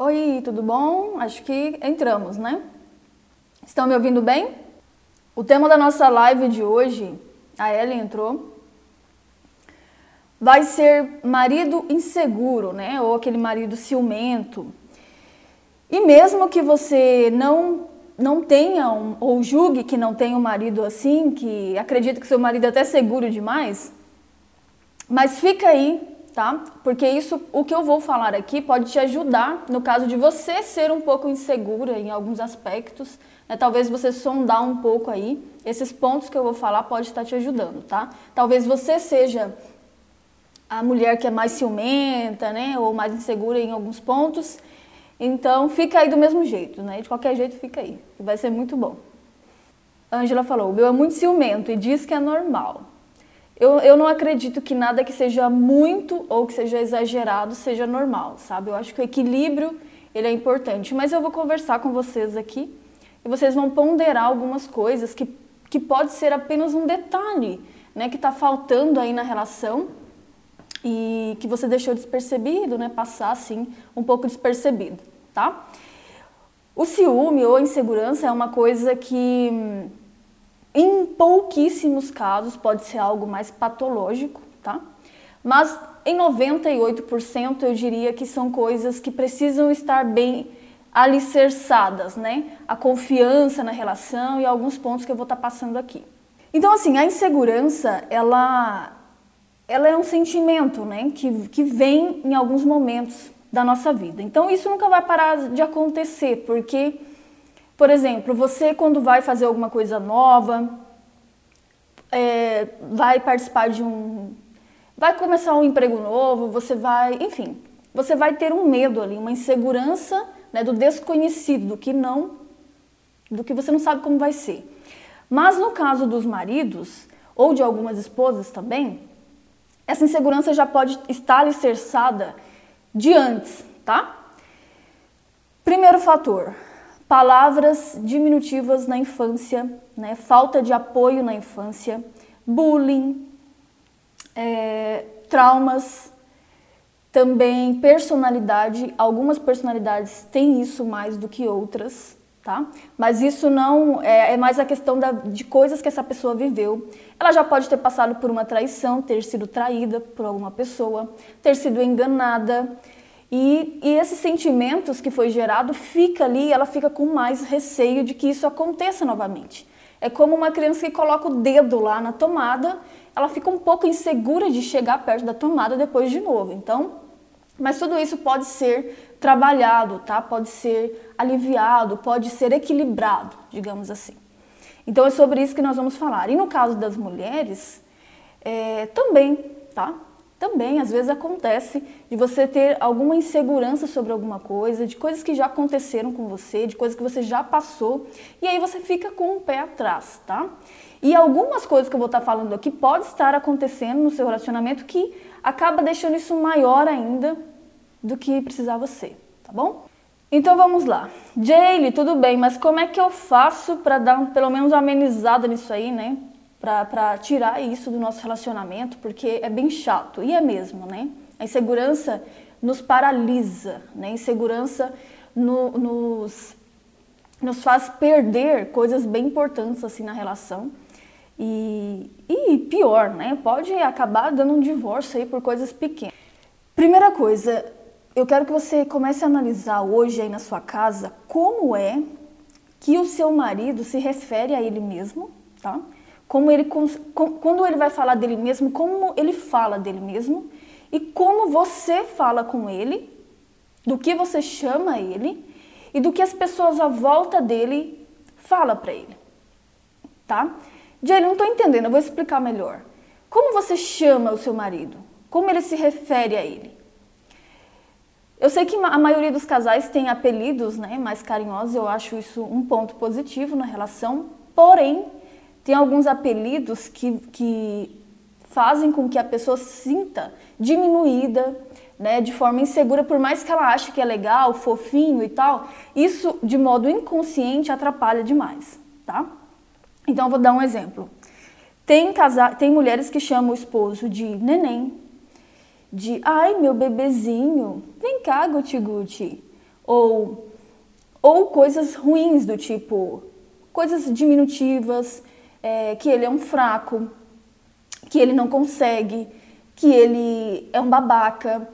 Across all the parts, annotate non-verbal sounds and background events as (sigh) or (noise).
Oi, tudo bom? Acho que entramos, né? Estão me ouvindo bem? O tema da nossa live de hoje, a Ellen entrou, vai ser marido inseguro, né? Ou aquele marido ciumento. E mesmo que você não não tenha um, ou julgue que não tenha um marido assim, que acredita que seu marido é até seguro demais, mas fica aí, tá? Porque isso, o que eu vou falar aqui pode te ajudar no caso de você ser um pouco insegura em alguns aspectos, né? Talvez você sondar um pouco aí, esses pontos que eu vou falar pode estar te ajudando, tá? Talvez você seja a mulher que é mais ciumenta, né, ou mais insegura em alguns pontos, então fica aí do mesmo jeito, né? De qualquer jeito fica aí. Vai ser muito bom. Ângela falou: o meu é muito ciumento e diz que é normal. Eu, eu não acredito que nada que seja muito ou que seja exagerado seja normal, sabe? Eu acho que o equilíbrio ele é importante. Mas eu vou conversar com vocês aqui e vocês vão ponderar algumas coisas que, que pode ser apenas um detalhe, né? Que está faltando aí na relação e que você deixou despercebido, né? Passar assim um pouco despercebido, tá? O ciúme ou a insegurança é uma coisa que em pouquíssimos casos pode ser algo mais patológico, tá? Mas em 98% eu diria que são coisas que precisam estar bem alicerçadas, né? A confiança na relação e alguns pontos que eu vou estar passando aqui. Então, assim, a insegurança, ela ela é um sentimento né, que, que vem em alguns momentos da nossa vida. Então isso nunca vai parar de acontecer, porque, por exemplo, você quando vai fazer alguma coisa nova, é, vai participar de um. vai começar um emprego novo, você vai. enfim, você vai ter um medo ali, uma insegurança né, do desconhecido, do que não. do que você não sabe como vai ser. Mas no caso dos maridos, ou de algumas esposas também, essa insegurança já pode estar alicerçada de antes, tá? Primeiro fator, palavras diminutivas na infância, né? falta de apoio na infância, bullying, é, traumas, também personalidade. Algumas personalidades têm isso mais do que outras tá? Mas isso não é, é mais a questão da, de coisas que essa pessoa viveu. Ela já pode ter passado por uma traição, ter sido traída por alguma pessoa, ter sido enganada. E, e esses sentimentos que foi gerado fica ali, ela fica com mais receio de que isso aconteça novamente. É como uma criança que coloca o dedo lá na tomada, ela fica um pouco insegura de chegar perto da tomada depois de novo. Então, mas tudo isso pode ser trabalhado, tá? Pode ser aliviado, pode ser equilibrado, digamos assim. Então é sobre isso que nós vamos falar. E no caso das mulheres, é, também, tá? Também às vezes acontece de você ter alguma insegurança sobre alguma coisa, de coisas que já aconteceram com você, de coisas que você já passou, e aí você fica com o pé atrás, tá? E algumas coisas que eu vou estar falando aqui pode estar acontecendo no seu relacionamento que acaba deixando isso maior ainda do que precisava ser, tá bom? Então vamos lá. Jaylee, tudo bem, mas como é que eu faço para dar pelo menos amenizada nisso aí, né? Para tirar isso do nosso relacionamento, porque é bem chato, e é mesmo, né? A insegurança nos paralisa, né? A insegurança no, nos, nos faz perder coisas bem importantes assim na relação. E, e pior, né? Pode acabar dando um divórcio aí por coisas pequenas. Primeira coisa, eu quero que você comece a analisar hoje aí na sua casa como é que o seu marido se refere a ele mesmo, tá? Como ele quando ele vai falar dele mesmo, como ele fala dele mesmo e como você fala com ele, do que você chama ele e do que as pessoas à volta dele fala para ele, tá? Jay, não estou entendendo, eu vou explicar melhor. Como você chama o seu marido? Como ele se refere a ele? Eu sei que a maioria dos casais tem apelidos né, mais carinhosos, eu acho isso um ponto positivo na relação, porém, tem alguns apelidos que, que fazem com que a pessoa sinta diminuída, né, de forma insegura, por mais que ela ache que é legal, fofinho e tal, isso de modo inconsciente atrapalha demais, tá? Então eu vou dar um exemplo. Tem, casa... tem mulheres que chamam o esposo de neném, de ai meu bebezinho, vem cá Guti Guti. ou, ou coisas ruins do tipo coisas diminutivas, é, que ele é um fraco, que ele não consegue, que ele é um babaca,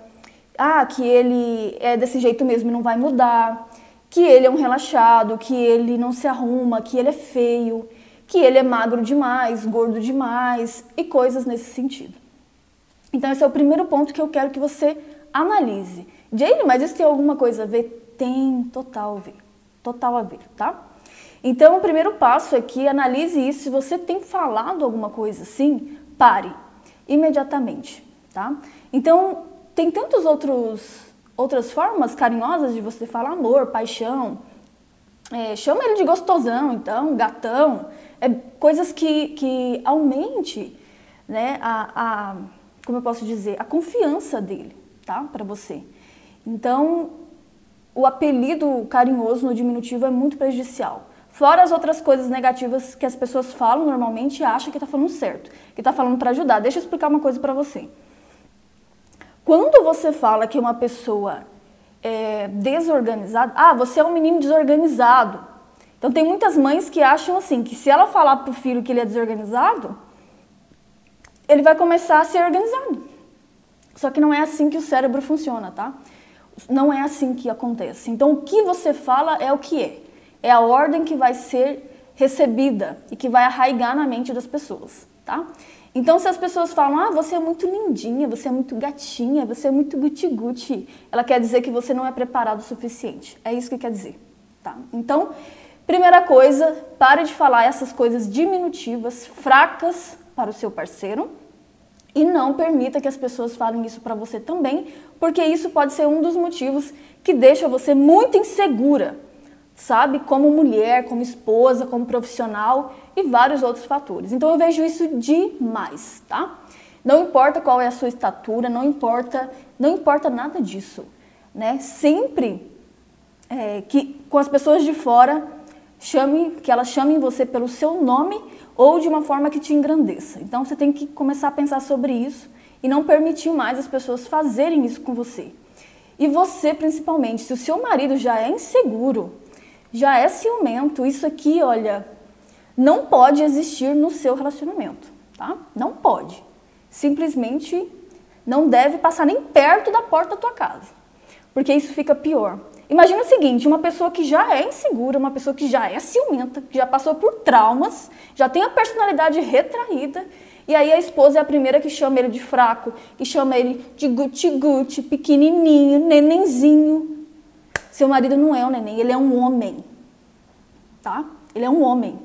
ah, que ele é desse jeito mesmo e não vai mudar, que ele é um relaxado, que ele não se arruma, que ele é feio, que ele é magro demais, gordo demais e coisas nesse sentido. Então esse é o primeiro ponto que eu quero que você analise. Jane, mas isso tem alguma coisa a ver? Tem total a ver. Total a ver, tá? Então o primeiro passo é que analise isso. Se você tem falado alguma coisa assim, pare imediatamente, tá? Então tem tantos outros outras formas carinhosas de você falar amor, paixão. É, chama ele de gostosão, então, gatão. É, coisas que, que aumente né, a, a, como eu posso dizer, a confiança dele, tá? Para você. Então, o apelido carinhoso no diminutivo é muito prejudicial. Fora as outras coisas negativas que as pessoas falam normalmente e acham que está falando certo, que está falando para ajudar. Deixa eu explicar uma coisa para você. Quando você fala que uma pessoa é desorganizada, ah, você é um menino desorganizado. Então tem muitas mães que acham assim, que se ela falar para o filho que ele é desorganizado, ele vai começar a ser organizado. Só que não é assim que o cérebro funciona, tá? Não é assim que acontece. Então o que você fala é o que é. É a ordem que vai ser recebida e que vai arraigar na mente das pessoas, tá? Então, se as pessoas falam, ah, você é muito lindinha, você é muito gatinha, você é muito guti-guti, ela quer dizer que você não é preparado o suficiente. É isso que quer dizer, tá? Então, primeira coisa, pare de falar essas coisas diminutivas, fracas para o seu parceiro e não permita que as pessoas falem isso para você também, porque isso pode ser um dos motivos que deixa você muito insegura sabe? Como mulher, como esposa, como profissional e vários outros fatores. Então eu vejo isso demais, tá? Não importa qual é a sua estatura, não importa, não importa nada disso, né? Sempre é, que com as pessoas de fora chame, que elas chamem você pelo seu nome ou de uma forma que te engrandeça. Então você tem que começar a pensar sobre isso e não permitir mais as pessoas fazerem isso com você. E você, principalmente, se o seu marido já é inseguro, já é ciumento, isso aqui, olha, não pode existir no seu relacionamento, tá? Não pode. Simplesmente não deve passar nem perto da porta da tua casa, porque isso fica pior. Imagina o seguinte, uma pessoa que já é insegura, uma pessoa que já é ciumenta, que já passou por traumas, já tem a personalidade retraída, e aí a esposa é a primeira que chama ele de fraco, que chama ele de guti-guti, pequenininho, nenenzinho, seu marido não é um neném, ele é um homem. Tá? Ele é um homem.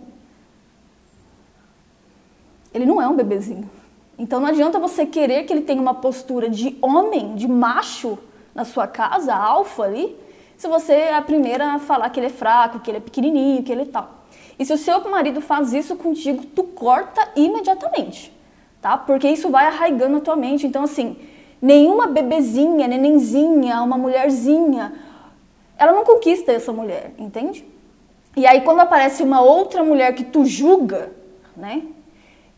Ele não é um bebezinho. Então não adianta você querer que ele tenha uma postura de homem, de macho na sua casa, alfa ali, se você é a primeira a falar que ele é fraco, que ele é pequenininho, que ele é tal. E se o seu marido faz isso contigo, tu corta imediatamente, tá? Porque isso vai arraigando a tua mente. Então assim, nenhuma bebezinha, nenenzinha, uma mulherzinha, ela não conquista essa mulher, entende? E aí quando aparece uma outra mulher que tu julga, né?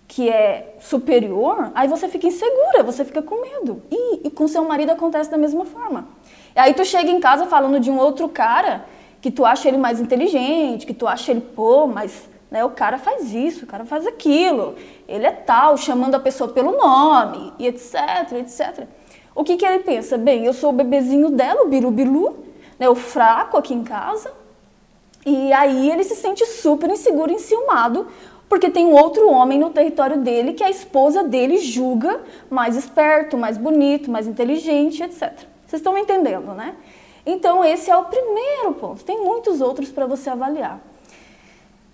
Que é superior, aí você fica insegura, você fica com medo. E, e com seu marido acontece da mesma forma. E aí tu chega em casa falando de um outro cara que tu acha ele mais inteligente, que tu acha ele, pô, mas né, o cara faz isso, o cara faz aquilo, ele é tal, chamando a pessoa pelo nome, e etc, etc. O que, que ele pensa? Bem, eu sou o bebezinho dela, o biru-bilu, né, o fraco aqui em casa. E aí ele se sente super inseguro, enciumado, porque tem um outro homem no território dele que a esposa dele julga mais esperto, mais bonito, mais inteligente, etc. Vocês estão entendendo, né? Então esse é o primeiro ponto. Tem muitos outros para você avaliar.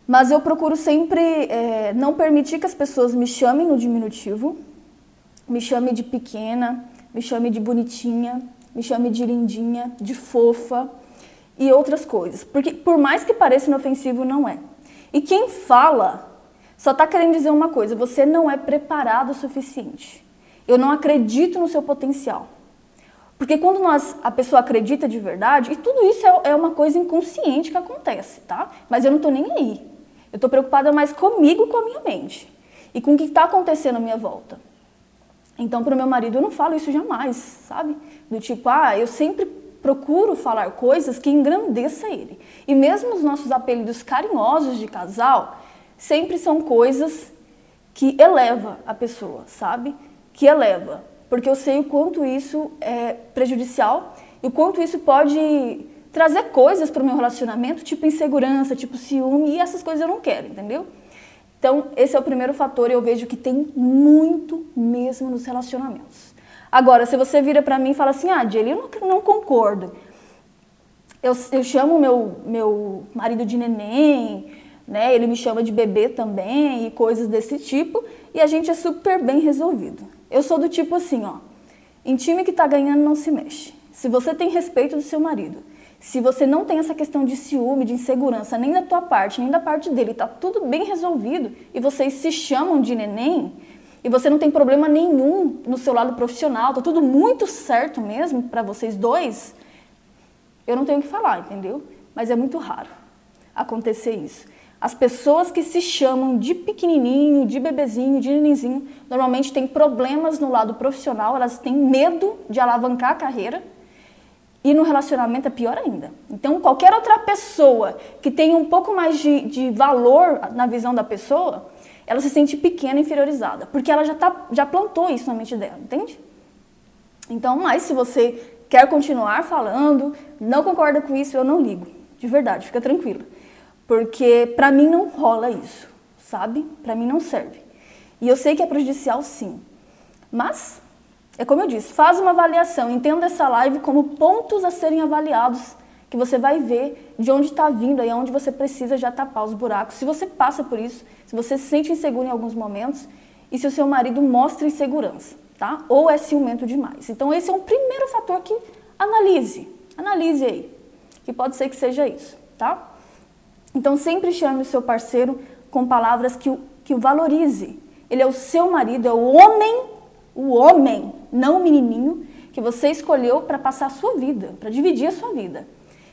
Mas eu procuro sempre é, não permitir que as pessoas me chamem no diminutivo, me chamem de pequena, me chamem de bonitinha, me chame de lindinha, de fofa e outras coisas. Porque por mais que pareça inofensivo, não é. E quem fala só está querendo dizer uma coisa: você não é preparado o suficiente. Eu não acredito no seu potencial. Porque quando nós, a pessoa acredita de verdade, e tudo isso é, é uma coisa inconsciente que acontece, tá? Mas eu não estou nem aí. Eu estou preocupada mais comigo, com a minha mente. E com o que está acontecendo à minha volta. Então, para o meu marido, eu não falo isso jamais, sabe? Do tipo, ah, eu sempre procuro falar coisas que engrandeça ele. E mesmo os nossos apelidos carinhosos de casal sempre são coisas que eleva a pessoa, sabe? Que eleva, porque eu sei o quanto isso é prejudicial e o quanto isso pode trazer coisas para o meu relacionamento, tipo insegurança, tipo ciúme, e essas coisas eu não quero, entendeu? Então, esse é o primeiro fator e eu vejo que tem muito mesmo nos relacionamentos. Agora, se você vira para mim e fala assim, ah, Jelly, eu não, não concordo. Eu, eu chamo meu, meu marido de neném, né? Ele me chama de bebê também e coisas desse tipo, e a gente é super bem resolvido. Eu sou do tipo assim, ó, em time que tá ganhando não se mexe. Se você tem respeito do seu marido, se você não tem essa questão de ciúme, de insegurança, nem da tua parte, nem da parte dele, tá tudo bem resolvido e vocês se chamam de neném e você não tem problema nenhum no seu lado profissional, tá tudo muito certo mesmo para vocês dois, eu não tenho o que falar, entendeu? Mas é muito raro acontecer isso. As pessoas que se chamam de pequenininho, de bebezinho, de nenenzinho, normalmente têm problemas no lado profissional, elas têm medo de alavancar a carreira e no relacionamento é pior ainda. Então, qualquer outra pessoa que tenha um pouco mais de, de valor na visão da pessoa, ela se sente pequena e inferiorizada, porque ela já, tá, já plantou isso na mente dela, entende? Então, mas se você quer continuar falando, não concorda com isso, eu não ligo. De verdade, fica tranquila. Porque para mim não rola isso, sabe? Para mim não serve. E eu sei que é prejudicial sim. Mas é como eu disse, faz uma avaliação, entenda essa live como pontos a serem avaliados, que você vai ver de onde está vindo e onde você precisa já tapar os buracos. Se você passa por isso, se você se sente inseguro em alguns momentos e se o seu marido mostra insegurança, tá? Ou é ciumento demais. Então esse é um primeiro fator que analise, analise aí, que pode ser que seja isso, tá? Então sempre chame o seu parceiro com palavras que o, que o valorize. Ele é o seu marido, é o homem o homem, não o menininho, que você escolheu para passar a sua vida, para dividir a sua vida.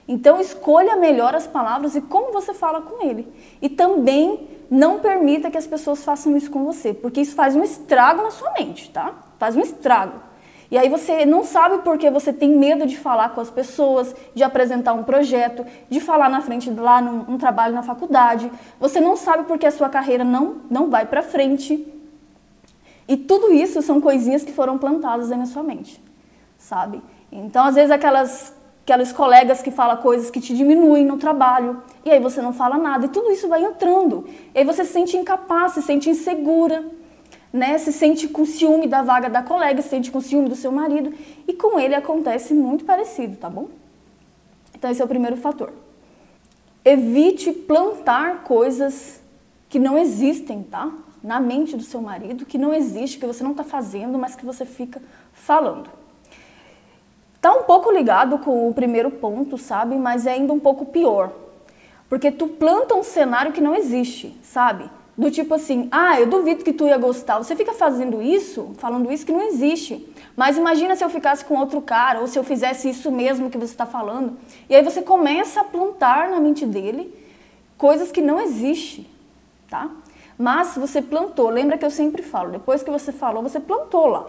Então escolha melhor as palavras e como você fala com ele. E também não permita que as pessoas façam isso com você, porque isso faz um estrago na sua mente, tá? Faz um estrago. E aí você não sabe porque você tem medo de falar com as pessoas, de apresentar um projeto, de falar na frente lá num, num trabalho na faculdade. Você não sabe porque a sua carreira não, não vai para frente. E tudo isso são coisinhas que foram plantadas aí na sua mente, sabe? Então, às vezes, aquelas, aquelas colegas que falam coisas que te diminuem no trabalho, e aí você não fala nada, e tudo isso vai entrando. E aí você se sente incapaz, se sente insegura, né? Se sente com ciúme da vaga da colega, se sente com ciúme do seu marido, e com ele acontece muito parecido, tá bom? Então, esse é o primeiro fator. Evite plantar coisas que não existem, tá? na mente do seu marido que não existe, que você não está fazendo, mas que você fica falando. Tá um pouco ligado com o primeiro ponto, sabe? Mas é ainda um pouco pior. Porque tu planta um cenário que não existe, sabe? Do tipo assim, ah, eu duvido que tu ia gostar. Você fica fazendo isso, falando isso que não existe. Mas imagina se eu ficasse com outro cara, ou se eu fizesse isso mesmo que você está falando. E aí você começa a plantar na mente dele coisas que não existem, tá? Mas você plantou, lembra que eu sempre falo, depois que você falou, você plantou lá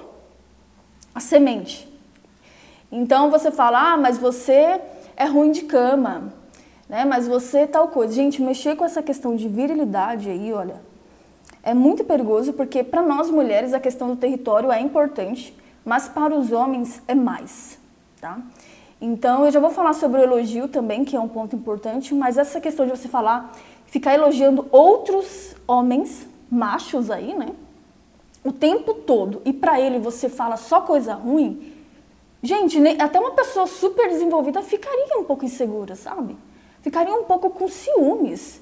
a semente. Então você fala, ah, mas você é ruim de cama, né? Mas você é tal coisa. Gente, mexer com essa questão de virilidade aí, olha, é muito perigoso porque para nós mulheres a questão do território é importante, mas para os homens é mais, tá? Então eu já vou falar sobre o elogio também, que é um ponto importante, mas essa questão de você falar ficar elogiando outros homens, machos aí, né? O tempo todo. E para ele você fala só coisa ruim. Gente, até uma pessoa super desenvolvida ficaria um pouco insegura, sabe? Ficaria um pouco com ciúmes,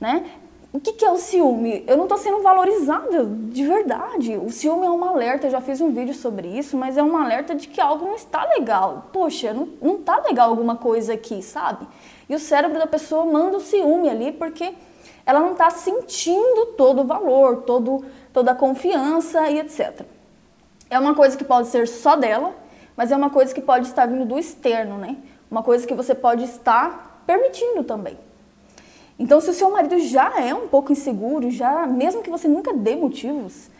né? O que, que é o ciúme? Eu não estou sendo valorizada de verdade. O ciúme é um alerta, eu já fiz um vídeo sobre isso, mas é um alerta de que algo não está legal. Poxa, não, não está legal alguma coisa aqui, sabe? E o cérebro da pessoa manda o ciúme ali porque ela não está sentindo todo o valor, todo, toda a confiança e etc. É uma coisa que pode ser só dela, mas é uma coisa que pode estar vindo do externo, né? Uma coisa que você pode estar permitindo também. Então, se o seu marido já é um pouco inseguro, já, mesmo que você nunca dê motivos,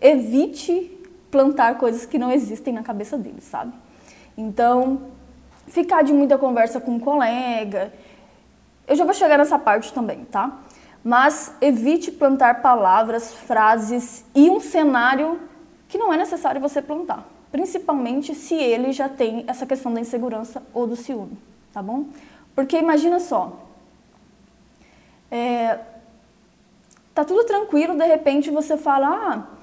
evite plantar coisas que não existem na cabeça dele, sabe? Então, ficar de muita conversa com um colega. Eu já vou chegar nessa parte também, tá? Mas evite plantar palavras, frases e um cenário que não é necessário você plantar, principalmente se ele já tem essa questão da insegurança ou do ciúme, tá bom? Porque imagina só, é, tá tudo tranquilo, de repente você fala, ah,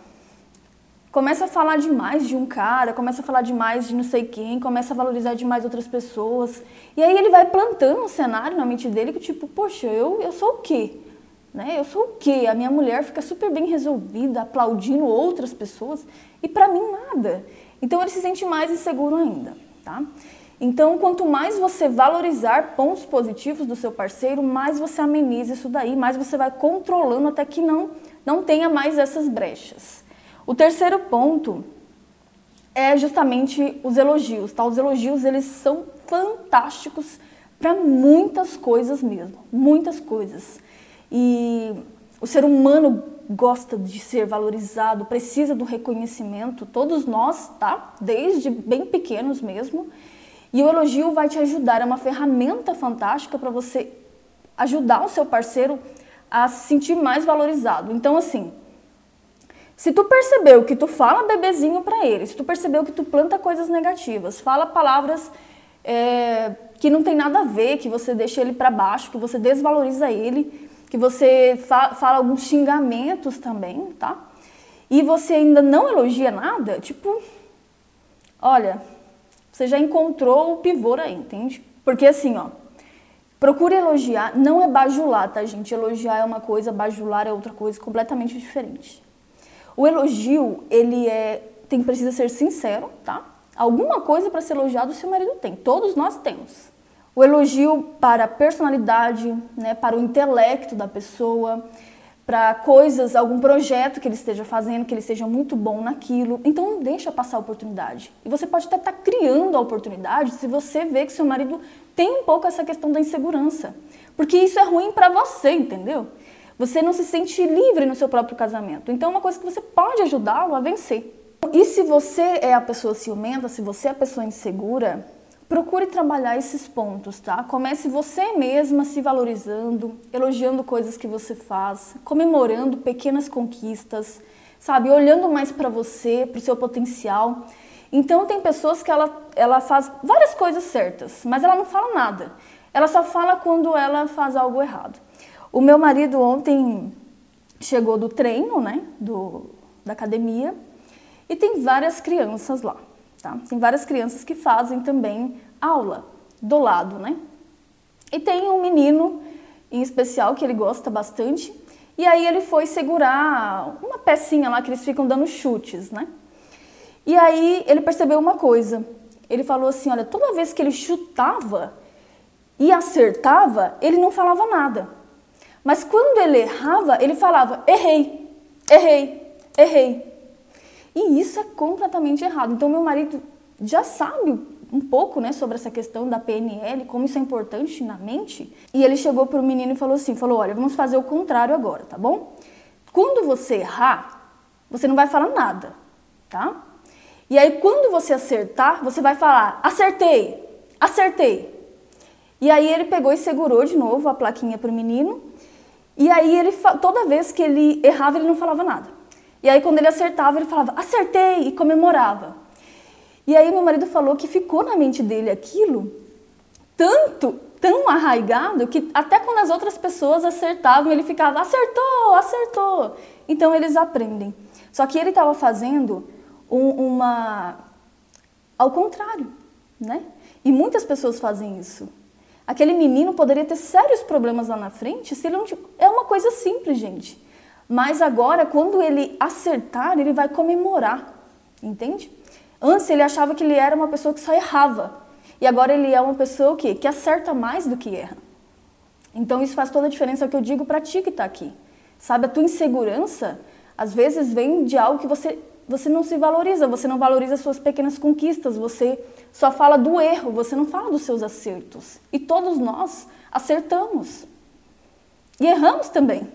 começa a falar demais de um cara, começa a falar demais de não sei quem, começa a valorizar demais outras pessoas. E aí ele vai plantando um cenário na mente dele que tipo, poxa, eu, eu sou o quê? Né? Eu sou o quê? A minha mulher fica super bem resolvida, aplaudindo outras pessoas e para mim nada. Então ele se sente mais inseguro ainda, tá? Então, quanto mais você valorizar pontos positivos do seu parceiro, mais você ameniza isso daí, mais você vai controlando até que não, não tenha mais essas brechas. O terceiro ponto é justamente os elogios, tá? Os elogios, eles são fantásticos para muitas coisas mesmo, muitas coisas. E o ser humano gosta de ser valorizado, precisa do reconhecimento, todos nós, tá? Desde bem pequenos mesmo. E o elogio vai te ajudar, é uma ferramenta fantástica para você ajudar o seu parceiro a se sentir mais valorizado. Então, assim, se tu percebeu que tu fala bebezinho para ele, se tu percebeu que tu planta coisas negativas, fala palavras é, que não tem nada a ver, que você deixa ele para baixo, que você desvaloriza ele, que você fa fala alguns xingamentos também, tá? E você ainda não elogia nada, tipo, olha, você já encontrou o pivô aí, entende? Porque assim, ó, procure elogiar, não é bajular, tá, gente? Elogiar é uma coisa, bajular é outra coisa completamente diferente. O elogio, ele é, tem precisa ser sincero, tá? Alguma coisa para ser elogiado o seu marido tem, todos nós temos. O elogio para a personalidade, né, para o intelecto da pessoa, para coisas, algum projeto que ele esteja fazendo, que ele seja muito bom naquilo. Então não deixa passar a oportunidade. E você pode até estar tá criando a oportunidade se você vê que seu marido tem um pouco essa questão da insegurança. Porque isso é ruim para você, entendeu? Você não se sente livre no seu próprio casamento. Então é uma coisa que você pode ajudá-lo a vencer. E se você é a pessoa ciumenta, se você é a pessoa insegura, Procure trabalhar esses pontos, tá? Comece você mesma se valorizando, elogiando coisas que você faz, comemorando pequenas conquistas, sabe? Olhando mais para você, para o seu potencial. Então tem pessoas que ela, ela faz várias coisas certas, mas ela não fala nada. Ela só fala quando ela faz algo errado. O meu marido ontem chegou do treino, né? Do, da academia, e tem várias crianças lá. Tá? Tem várias crianças que fazem também aula do lado, né? E tem um menino em especial que ele gosta bastante, e aí ele foi segurar uma pecinha lá que eles ficam dando chutes, né? E aí ele percebeu uma coisa. Ele falou assim: olha, toda vez que ele chutava e acertava, ele não falava nada. Mas quando ele errava, ele falava: errei, errei, errei. E isso é completamente errado. Então, meu marido já sabe um pouco né, sobre essa questão da PNL, como isso é importante na mente. E ele chegou para o menino e falou assim: falou, olha, vamos fazer o contrário agora, tá bom? Quando você errar, você não vai falar nada, tá? E aí, quando você acertar, você vai falar: acertei, acertei. E aí ele pegou e segurou de novo a plaquinha para o menino. E aí ele toda vez que ele errava, ele não falava nada. E aí, quando ele acertava, ele falava, acertei, e comemorava. E aí, meu marido falou que ficou na mente dele aquilo tanto, tão arraigado, que até quando as outras pessoas acertavam, ele ficava, acertou, acertou. Então, eles aprendem. Só que ele estava fazendo um, uma. ao contrário, né? E muitas pessoas fazem isso. Aquele menino poderia ter sérios problemas lá na frente se ele não. É uma coisa simples, gente. Mas agora, quando ele acertar, ele vai comemorar, entende? Antes ele achava que ele era uma pessoa que só errava. E agora ele é uma pessoa que, que acerta mais do que erra. Então isso faz toda a diferença é o que eu digo para ti que está aqui. Sabe, a tua insegurança às vezes vem de algo que você, você não se valoriza, você não valoriza as suas pequenas conquistas, você só fala do erro, você não fala dos seus acertos. E todos nós acertamos. E erramos também.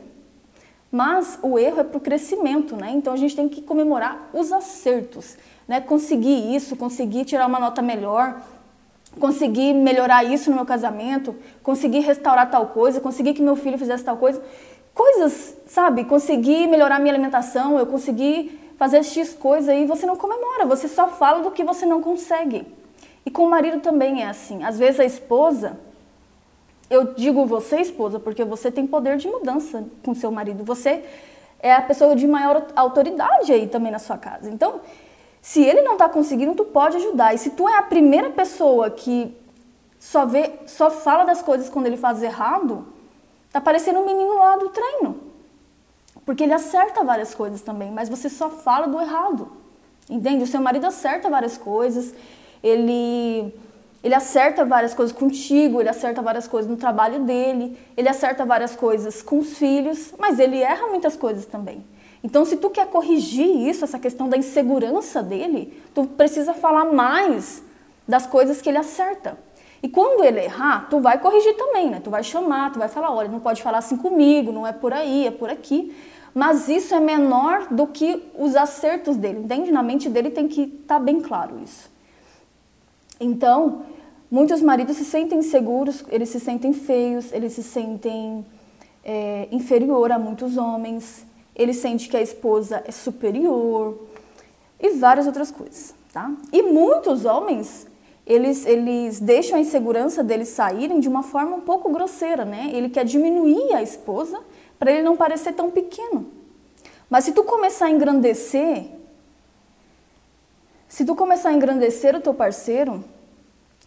Mas o erro é para o crescimento, né? Então a gente tem que comemorar os acertos, né? Conseguir isso, conseguir tirar uma nota melhor, consegui melhorar isso no meu casamento, consegui restaurar tal coisa, consegui que meu filho fizesse tal coisa. Coisas, sabe? Consegui melhorar minha alimentação, eu consegui fazer X coisa e você não comemora, você só fala do que você não consegue. E com o marido também é assim. Às vezes a esposa, eu digo você, esposa, porque você tem poder de mudança com seu marido. Você é a pessoa de maior autoridade aí também na sua casa. Então, se ele não está conseguindo, tu pode ajudar. E se tu é a primeira pessoa que só vê, só fala das coisas quando ele faz errado, tá parecendo um menino lá do treino. Porque ele acerta várias coisas também, mas você só fala do errado. Entende? O seu marido acerta várias coisas, ele ele acerta várias coisas contigo, ele acerta várias coisas no trabalho dele, ele acerta várias coisas com os filhos, mas ele erra muitas coisas também. Então, se tu quer corrigir isso, essa questão da insegurança dele, tu precisa falar mais das coisas que ele acerta. E quando ele errar, tu vai corrigir também, né? Tu vai chamar, tu vai falar, olha, não pode falar assim comigo, não é por aí, é por aqui. Mas isso é menor do que os acertos dele, entende? Na mente dele tem que estar tá bem claro isso. Então, muitos maridos se sentem inseguros, eles se sentem feios, eles se sentem é, inferior a muitos homens, ele sente que a esposa é superior e várias outras coisas, tá? E muitos homens, eles, eles deixam a insegurança deles saírem de uma forma um pouco grosseira, né? Ele quer diminuir a esposa para ele não parecer tão pequeno. Mas se tu começar a engrandecer se tu começar a engrandecer o teu parceiro,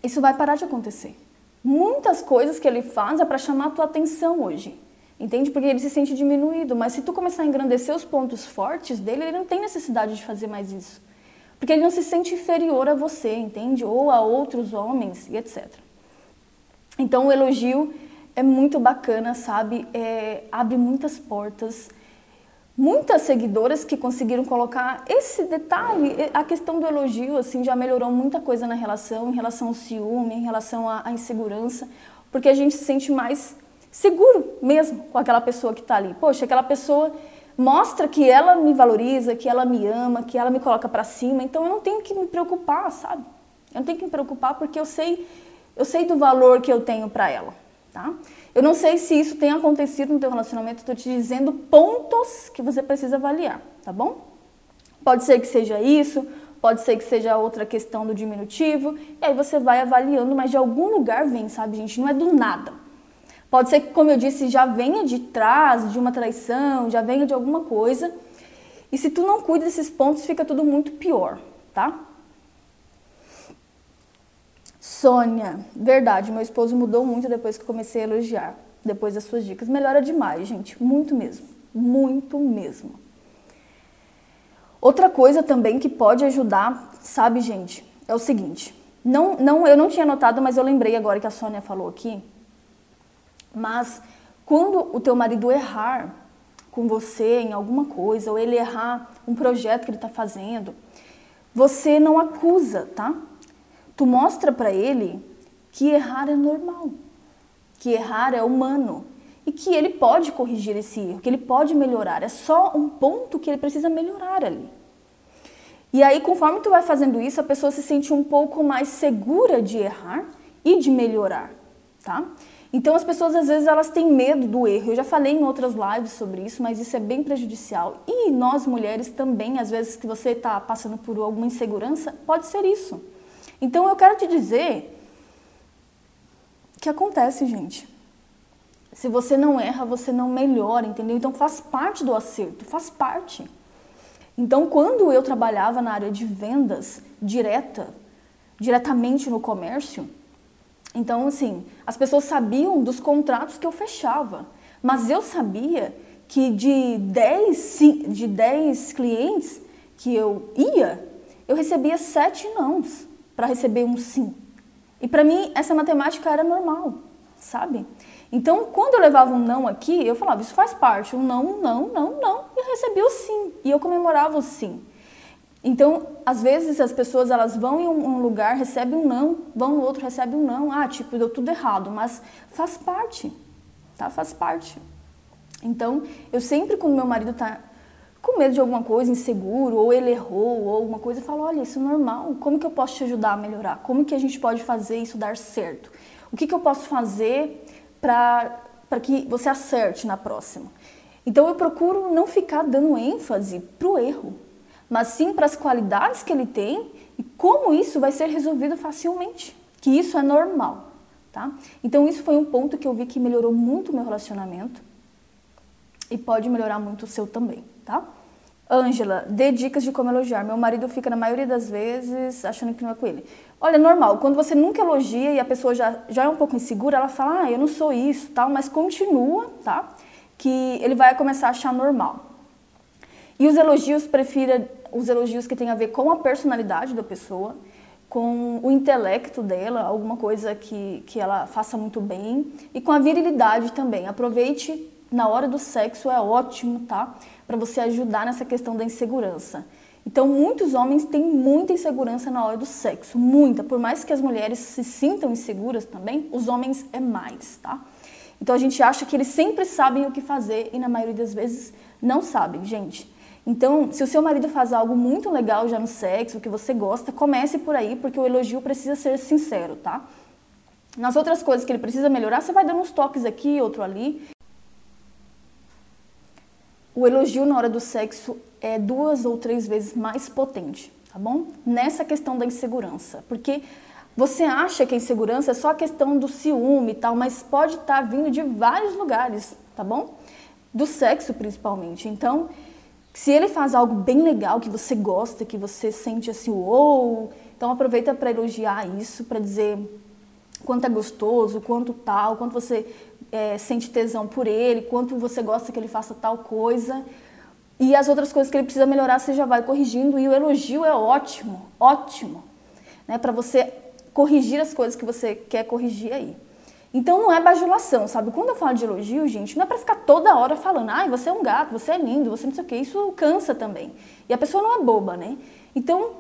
isso vai parar de acontecer. Muitas coisas que ele faz é para chamar a tua atenção hoje. Entende? Porque ele se sente diminuído. Mas se tu começar a engrandecer os pontos fortes dele, ele não tem necessidade de fazer mais isso. Porque ele não se sente inferior a você, entende? Ou a outros homens e etc. Então o elogio é muito bacana, sabe? É, abre muitas portas muitas seguidoras que conseguiram colocar esse detalhe, a questão do elogio, assim, já melhorou muita coisa na relação, em relação ao ciúme, em relação à, à insegurança, porque a gente se sente mais seguro mesmo com aquela pessoa que está ali. Poxa, aquela pessoa mostra que ela me valoriza, que ela me ama, que ela me coloca para cima, então eu não tenho que me preocupar, sabe? Eu não tenho que me preocupar porque eu sei, eu sei do valor que eu tenho para ela, tá? Eu não sei se isso tem acontecido no teu relacionamento, estou te dizendo pontos que você precisa avaliar, tá bom? Pode ser que seja isso, pode ser que seja outra questão do diminutivo, e aí você vai avaliando, mas de algum lugar vem, sabe, gente? Não é do nada. Pode ser que, como eu disse, já venha de trás, de uma traição, já venha de alguma coisa. E se tu não cuida desses pontos, fica tudo muito pior, tá? Sônia, verdade, meu esposo mudou muito depois que comecei a elogiar, depois das suas dicas. Melhora demais, gente, muito mesmo, muito mesmo. Outra coisa também que pode ajudar, sabe, gente, é o seguinte. Não, não, eu não tinha notado, mas eu lembrei agora que a Sônia falou aqui. Mas quando o teu marido errar com você em alguma coisa, ou ele errar um projeto que ele está fazendo, você não acusa, tá? Tu mostra para ele que errar é normal, que errar é humano e que ele pode corrigir esse erro, que ele pode melhorar. É só um ponto que ele precisa melhorar ali. E aí, conforme tu vai fazendo isso, a pessoa se sente um pouco mais segura de errar e de melhorar, tá? Então as pessoas às vezes elas têm medo do erro. Eu já falei em outras lives sobre isso, mas isso é bem prejudicial. E nós mulheres também, às vezes que você está passando por alguma insegurança, pode ser isso. Então eu quero te dizer que acontece, gente. Se você não erra, você não melhora, entendeu? Então faz parte do acerto, faz parte. Então, quando eu trabalhava na área de vendas direta, diretamente no comércio, então assim, as pessoas sabiam dos contratos que eu fechava, mas eu sabia que de 10, de 10 clientes que eu ia, eu recebia 7 nãos para receber um sim. E para mim essa matemática era normal, sabe? Então, quando eu levava um não aqui, eu falava, isso faz parte, um não, um não, não, não, e eu recebia o sim, e eu comemorava o sim. Então, às vezes as pessoas elas vão em um lugar, recebem um não, vão no outro, recebem um não, ah, tipo, deu tudo errado, mas faz parte, tá? Faz parte. Então, eu sempre quando meu marido tá com medo de alguma coisa, inseguro, ou ele errou, ou alguma coisa, fala, olha, isso é normal, como que eu posso te ajudar a melhorar? Como que a gente pode fazer isso dar certo? O que, que eu posso fazer para que você acerte na próxima? Então eu procuro não ficar dando ênfase para o erro, mas sim para as qualidades que ele tem e como isso vai ser resolvido facilmente, que isso é normal, tá? Então isso foi um ponto que eu vi que melhorou muito o meu relacionamento e pode melhorar muito o seu também, tá? Ângela, dê dicas de como elogiar. Meu marido fica na maioria das vezes achando que não é com ele. Olha, normal, quando você nunca elogia e a pessoa já, já é um pouco insegura, ela fala, ah, eu não sou isso, tal, mas continua, tá? Que ele vai começar a achar normal. E os elogios, prefira os elogios que têm a ver com a personalidade da pessoa, com o intelecto dela, alguma coisa que, que ela faça muito bem, e com a virilidade também. Aproveite na hora do sexo, é ótimo, tá? Para você ajudar nessa questão da insegurança. Então, muitos homens têm muita insegurança na hora do sexo, muita. Por mais que as mulheres se sintam inseguras também, os homens é mais, tá? Então, a gente acha que eles sempre sabem o que fazer e na maioria das vezes não sabem, gente. Então, se o seu marido faz algo muito legal já no sexo, que você gosta, comece por aí, porque o elogio precisa ser sincero, tá? Nas outras coisas que ele precisa melhorar, você vai dando uns toques aqui, outro ali. O elogio na hora do sexo é duas ou três vezes mais potente, tá bom? Nessa questão da insegurança, porque você acha que a insegurança é só a questão do ciúme e tal, mas pode estar tá vindo de vários lugares, tá bom? Do sexo principalmente. Então, se ele faz algo bem legal que você gosta, que você sente assim, uou, então aproveita para elogiar isso, para dizer quanto é gostoso, quanto tal, quanto você é, sente tesão por ele, quanto você gosta que ele faça tal coisa. E as outras coisas que ele precisa melhorar, você já vai corrigindo. E o elogio é ótimo, ótimo, né, para você corrigir as coisas que você quer corrigir aí. Então não é bajulação, sabe? Quando eu falo de elogio, gente, não é para ficar toda hora falando, ai, você é um gato, você é lindo, você não sei o quê. Isso cansa também. E a pessoa não é boba, né? Então,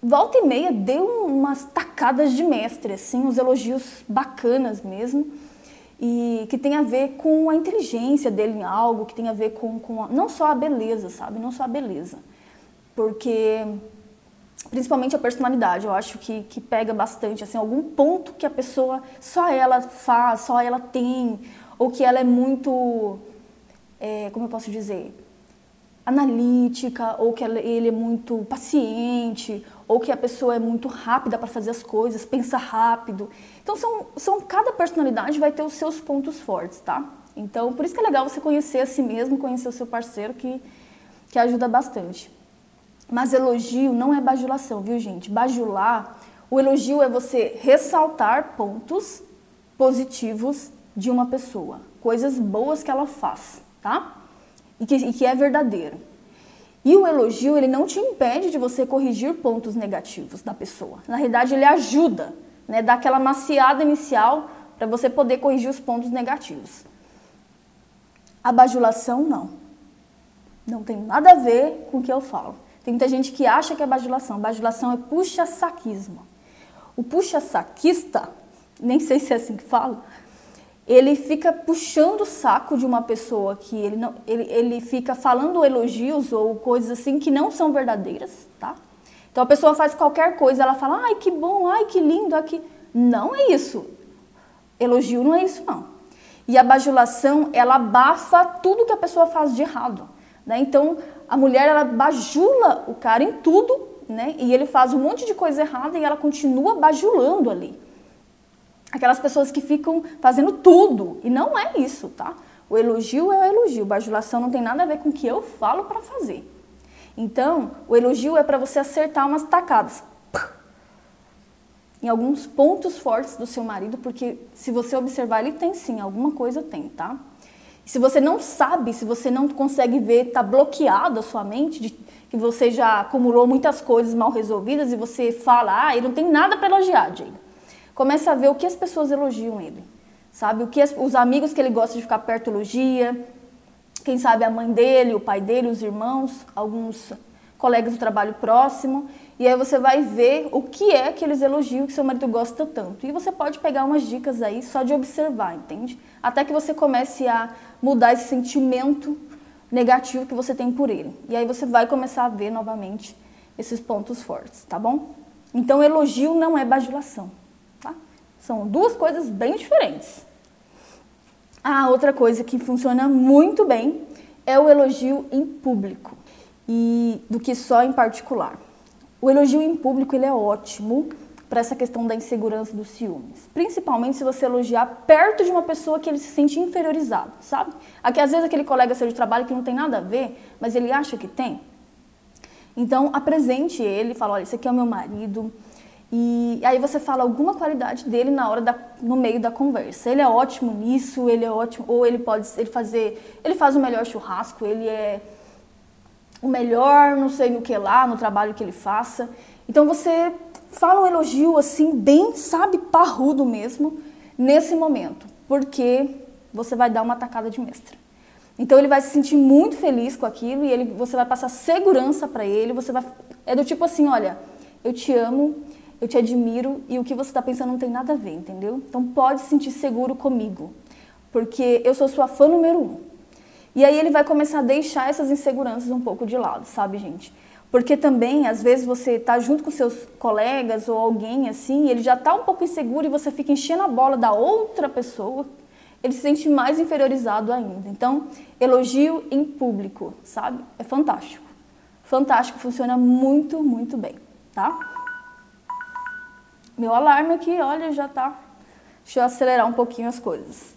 volta e meia, dê umas tacadas de mestre, assim, uns elogios bacanas mesmo. E que tem a ver com a inteligência dele em algo, que tem a ver com, com a, não só a beleza, sabe? Não só a beleza. Porque principalmente a personalidade, eu acho que, que pega bastante, assim, algum ponto que a pessoa, só ela faz, só ela tem, ou que ela é muito, é, como eu posso dizer, analítica, ou que ela, ele é muito paciente, ou que a pessoa é muito rápida para fazer as coisas, pensa rápido. Então, são, são, cada personalidade vai ter os seus pontos fortes, tá? Então, por isso que é legal você conhecer a si mesmo, conhecer o seu parceiro, que, que ajuda bastante. Mas elogio não é bajulação, viu, gente? Bajular, o elogio é você ressaltar pontos positivos de uma pessoa, coisas boas que ela faz, tá? E que, e que é verdadeiro. E o elogio, ele não te impede de você corrigir pontos negativos da pessoa. Na realidade, ele ajuda, né? Dá aquela maciada inicial para você poder corrigir os pontos negativos. A bajulação, não. Não tem nada a ver com o que eu falo. Tem muita gente que acha que é bajulação. Bajulação é puxa-saquismo. O puxa-saquista, nem sei se é assim que fala, ele fica puxando o saco de uma pessoa que ele não, ele, ele fica falando elogios ou coisas assim que não são verdadeiras, tá? Então a pessoa faz qualquer coisa, ela fala, ai que bom, ai que lindo, aqui. Não é isso. Elogio não é isso não. E a bajulação, ela abafa tudo que a pessoa faz de errado. Né? Então, a mulher ela bajula o cara em tudo, né? E ele faz um monte de coisa errada e ela continua bajulando ali. Aquelas pessoas que ficam fazendo tudo. E não é isso, tá? O elogio é o elogio. Bajulação não tem nada a ver com o que eu falo para fazer. Então, o elogio é para você acertar umas tacadas. Em alguns pontos fortes do seu marido, porque se você observar, ele tem sim, alguma coisa tem, tá? Se você não sabe, se você não consegue ver, está bloqueado a sua mente, de, que você já acumulou muitas coisas mal resolvidas e você fala, ah, ele não tem nada para elogiar, Jane. Começa a ver o que as pessoas elogiam ele, sabe? O que as, os amigos que ele gosta de ficar perto elogia, quem sabe a mãe dele, o pai dele, os irmãos, alguns colegas do trabalho próximo. E aí você vai ver o que é que eles elogiam que seu marido gosta tanto. E você pode pegar umas dicas aí só de observar, entende? Até que você comece a mudar esse sentimento negativo que você tem por ele. E aí você vai começar a ver novamente esses pontos fortes, tá bom? Então, elogio não é bajulação? São duas coisas bem diferentes. Ah, outra coisa que funciona muito bem é o elogio em público e do que só em particular. O elogio em público ele é ótimo para essa questão da insegurança dos ciúmes. Principalmente se você elogiar perto de uma pessoa que ele se sente inferiorizado, sabe? Aqui às vezes aquele colega seu de trabalho que não tem nada a ver, mas ele acha que tem. Então apresente ele, fala, olha, esse aqui é o meu marido. E aí você fala alguma qualidade dele na hora da, no meio da conversa. Ele é ótimo nisso, ele é ótimo, ou ele pode ele fazer, ele faz o melhor churrasco, ele é o melhor, não sei no que lá, no trabalho que ele faça. Então você fala um elogio assim, bem, sabe, parrudo mesmo, nesse momento, porque você vai dar uma tacada de mestra. Então ele vai se sentir muito feliz com aquilo e ele, você vai passar segurança para ele. Você vai, é do tipo assim, olha, eu te amo, eu te admiro e o que você está pensando não tem nada a ver, entendeu? Então pode se sentir seguro comigo, porque eu sou sua fã número um. E aí ele vai começar a deixar essas inseguranças um pouco de lado, sabe, gente? Porque também, às vezes, você está junto com seus colegas ou alguém assim, ele já está um pouco inseguro e você fica enchendo a bola da outra pessoa, ele se sente mais inferiorizado ainda. Então, elogio em público, sabe? É fantástico. Fantástico, funciona muito, muito bem, tá? Meu alarme aqui, olha, já tá. Deixa eu acelerar um pouquinho as coisas.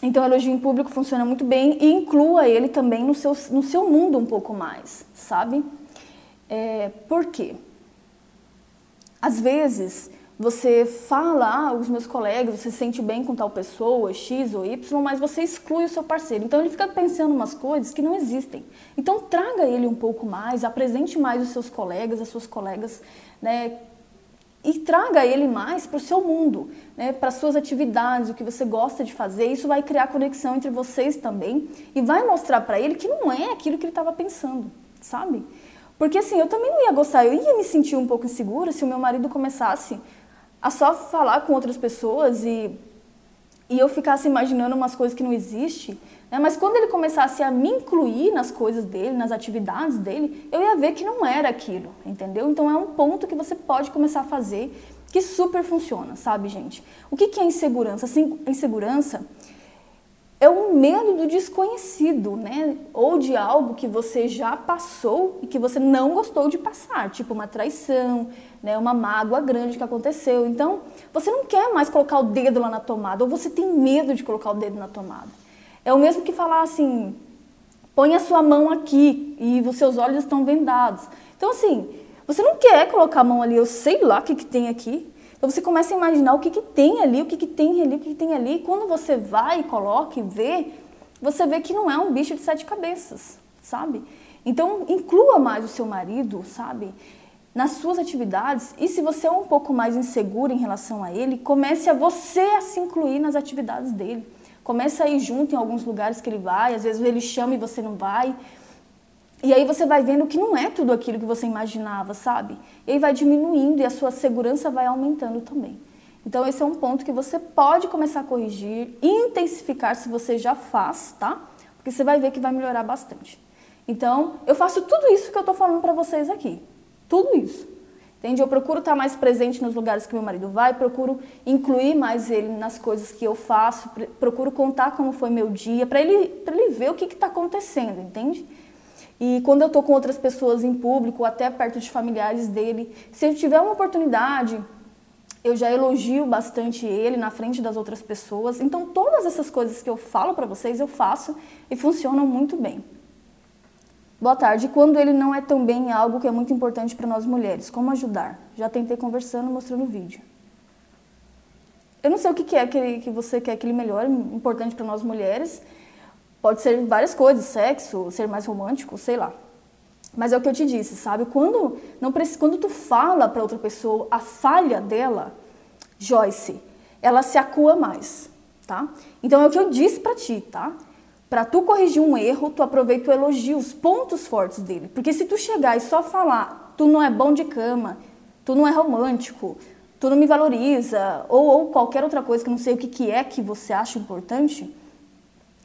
Então, o elogio em público funciona muito bem e inclua ele também no seu, no seu mundo um pouco mais, sabe? É, por quê? Às vezes, você fala, ah, os meus colegas, você se sente bem com tal pessoa, X ou Y, mas você exclui o seu parceiro. Então ele fica pensando umas coisas que não existem. Então traga ele um pouco mais, apresente mais os seus colegas, as suas colegas, né? e traga ele mais para o seu mundo, né, para suas atividades, o que você gosta de fazer. Isso vai criar conexão entre vocês também e vai mostrar para ele que não é aquilo que ele estava pensando, sabe? Porque assim, eu também não ia gostar, eu ia me sentir um pouco insegura se o meu marido começasse a só falar com outras pessoas e, e eu ficasse imaginando umas coisas que não existem. Né? Mas quando ele começasse a me incluir nas coisas dele, nas atividades dele, eu ia ver que não era aquilo, entendeu? Então é um ponto que você pode começar a fazer que super funciona, sabe, gente? O que, que é insegurança? Assim, insegurança é um medo do desconhecido, né? Ou de algo que você já passou e que você não gostou de passar, tipo uma traição, né? Uma mágoa grande que aconteceu. Então, você não quer mais colocar o dedo lá na tomada, ou você tem medo de colocar o dedo na tomada. É o mesmo que falar assim: põe a sua mão aqui e os seus olhos estão vendados. Então, assim, você não quer colocar a mão ali, eu sei lá o que, que tem aqui. Então você começa a imaginar o que, que tem ali, o que, que tem ali, o que, que tem ali. E quando você vai coloca e vê, você vê que não é um bicho de sete cabeças, sabe? Então inclua mais o seu marido, sabe? Nas suas atividades. E se você é um pouco mais inseguro em relação a ele, comece a você a se incluir nas atividades dele. Começa a ir junto em alguns lugares que ele vai, às vezes ele chama e você não vai. E aí você vai vendo que não é tudo aquilo que você imaginava, sabe? E aí vai diminuindo e a sua segurança vai aumentando também. Então esse é um ponto que você pode começar a corrigir, intensificar se você já faz, tá? Porque você vai ver que vai melhorar bastante. Então, eu faço tudo isso que eu tô falando para vocês aqui. Tudo isso. Entende? Eu procuro estar mais presente nos lugares que meu marido vai, procuro incluir mais ele nas coisas que eu faço, procuro contar como foi meu dia, para ele, ele ver o que está acontecendo, entende? E quando eu estou com outras pessoas em público, até perto de familiares dele, se eu tiver uma oportunidade, eu já elogio bastante ele na frente das outras pessoas. Então, todas essas coisas que eu falo para vocês, eu faço e funcionam muito bem. Boa tarde. Quando ele não é tão bem algo que é muito importante para nós mulheres, como ajudar? Já tentei conversando, mostrando o vídeo. Eu não sei o que é que, que você quer que ele melhore, importante para nós mulheres. Pode ser várias coisas, sexo, ser mais romântico, sei lá. Mas é o que eu te disse, sabe? Quando não quando tu fala para outra pessoa a falha dela, Joyce, ela se acua mais, tá? Então é o que eu disse para ti, tá? Para tu corrigir um erro, tu aproveita o elogio, os pontos fortes dele. Porque se tu chegar e só falar, tu não é bom de cama, tu não é romântico, tu não me valoriza, ou, ou qualquer outra coisa que eu não sei o que, que é que você acha importante,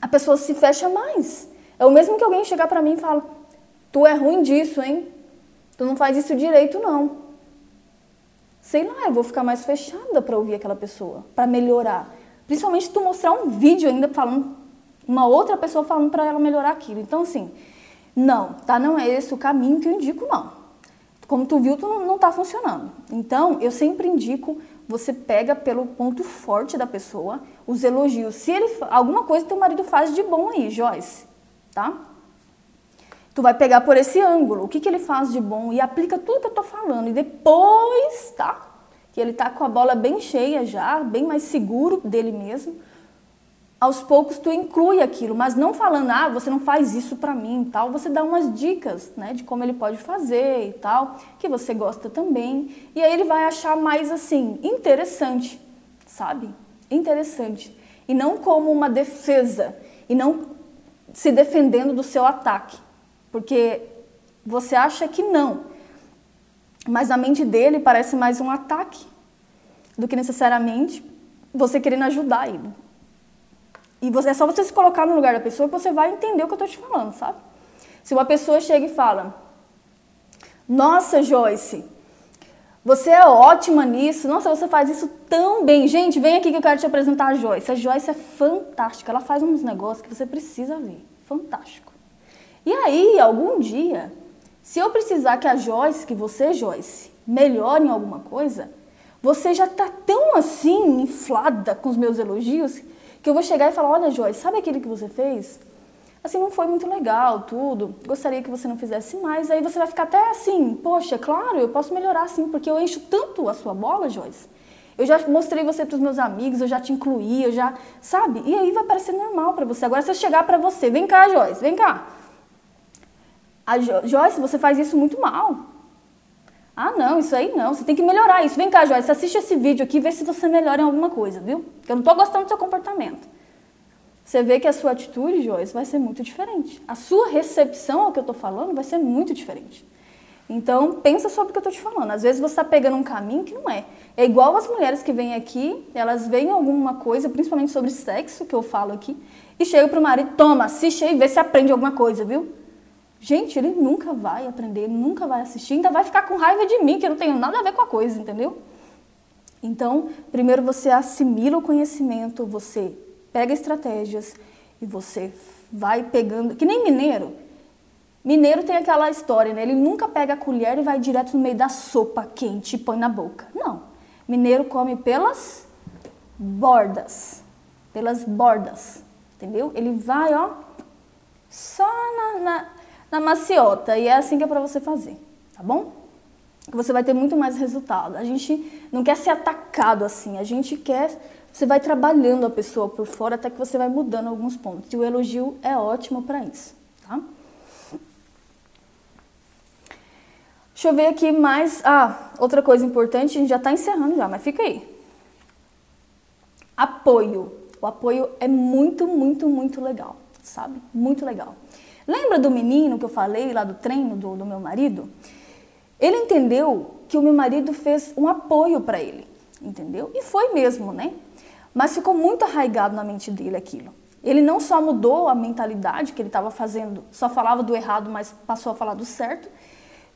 a pessoa se fecha mais. É o mesmo que alguém chegar para mim e fala: "Tu é ruim disso, hein? Tu não faz isso direito não". Sei lá, eu vou ficar mais fechada para ouvir aquela pessoa, para melhorar. Principalmente se tu mostrar um vídeo ainda falando uma outra pessoa falando para ela melhorar aquilo. Então assim, não, tá? Não é esse o caminho que eu indico não. Como tu viu, tu não, está funcionando. Então, eu sempre indico você pega pelo ponto forte da pessoa, os elogios. Se ele alguma coisa teu marido faz de bom aí, Joyce, tá? Tu vai pegar por esse ângulo, o que, que ele faz de bom e aplica tudo que eu tô falando. E depois, tá? Que ele tá com a bola bem cheia já, bem mais seguro dele mesmo. Aos poucos tu inclui aquilo, mas não falando, ah, você não faz isso para mim e tal. Você dá umas dicas, né, de como ele pode fazer e tal, que você gosta também. E aí ele vai achar mais assim, interessante, sabe? Interessante. E não como uma defesa. E não se defendendo do seu ataque, porque você acha que não, mas na mente dele parece mais um ataque do que necessariamente você querendo ajudar ele. E você, é só você se colocar no lugar da pessoa que você vai entender o que eu estou te falando, sabe? Se uma pessoa chega e fala: Nossa, Joyce, você é ótima nisso. Nossa, você faz isso tão bem. Gente, vem aqui que eu quero te apresentar a Joyce. A Joyce é fantástica. Ela faz uns negócios que você precisa ver. Fantástico. E aí, algum dia, se eu precisar que a Joyce, que você, Joyce, melhore em alguma coisa, você já tá tão assim inflada com os meus elogios que eu vou chegar e falar: Olha, Joyce, sabe aquilo que você fez? assim, não foi muito legal, tudo. Gostaria que você não fizesse mais. Aí você vai ficar até assim, poxa, claro, eu posso melhorar sim, porque eu encho tanto a sua bola, Joyce. Eu já mostrei você para os meus amigos, eu já te incluí, eu já, sabe? E aí vai parecer normal para você. Agora se eu chegar para você, vem cá, Joyce, vem cá. A jo Joyce, você faz isso muito mal. Ah, não, isso aí não, você tem que melhorar isso. Vem cá, Joyce, assiste esse vídeo aqui e vê se você melhora em alguma coisa, viu? Porque eu não estou gostando do seu comportamento você vê que a sua atitude, Joyce, vai ser muito diferente. A sua recepção ao que eu estou falando vai ser muito diferente. Então, pensa sobre o que eu estou te falando. Às vezes você está pegando um caminho que não é. É igual as mulheres que vêm aqui, elas veem alguma coisa, principalmente sobre sexo, que eu falo aqui, e chegam para o marido, toma, assiste aí, vê se aprende alguma coisa, viu? Gente, ele nunca vai aprender, nunca vai assistir, ainda vai ficar com raiva de mim, que eu não tenho nada a ver com a coisa, entendeu? Então, primeiro você assimila o conhecimento, você pega estratégias e você vai pegando. Que nem mineiro. Mineiro tem aquela história, né? Ele nunca pega a colher e vai direto no meio da sopa quente e põe na boca. Não. Mineiro come pelas bordas. Pelas bordas. Entendeu? Ele vai, ó, só na, na, na maciota. E é assim que é para você fazer. Tá bom? Você vai ter muito mais resultado. A gente não quer ser atacado assim. A gente quer você vai trabalhando a pessoa por fora até que você vai mudando alguns pontos. E o elogio é ótimo para isso, tá? Deixa eu ver aqui mais. Ah, outra coisa importante, a gente já está encerrando já, mas fica aí. Apoio. O apoio é muito, muito, muito legal, sabe? Muito legal. Lembra do menino que eu falei lá do treino do, do meu marido? Ele entendeu que o meu marido fez um apoio para ele, entendeu? E foi mesmo, né? Mas ficou muito arraigado na mente dele aquilo. Ele não só mudou a mentalidade que ele estava fazendo, só falava do errado, mas passou a falar do certo,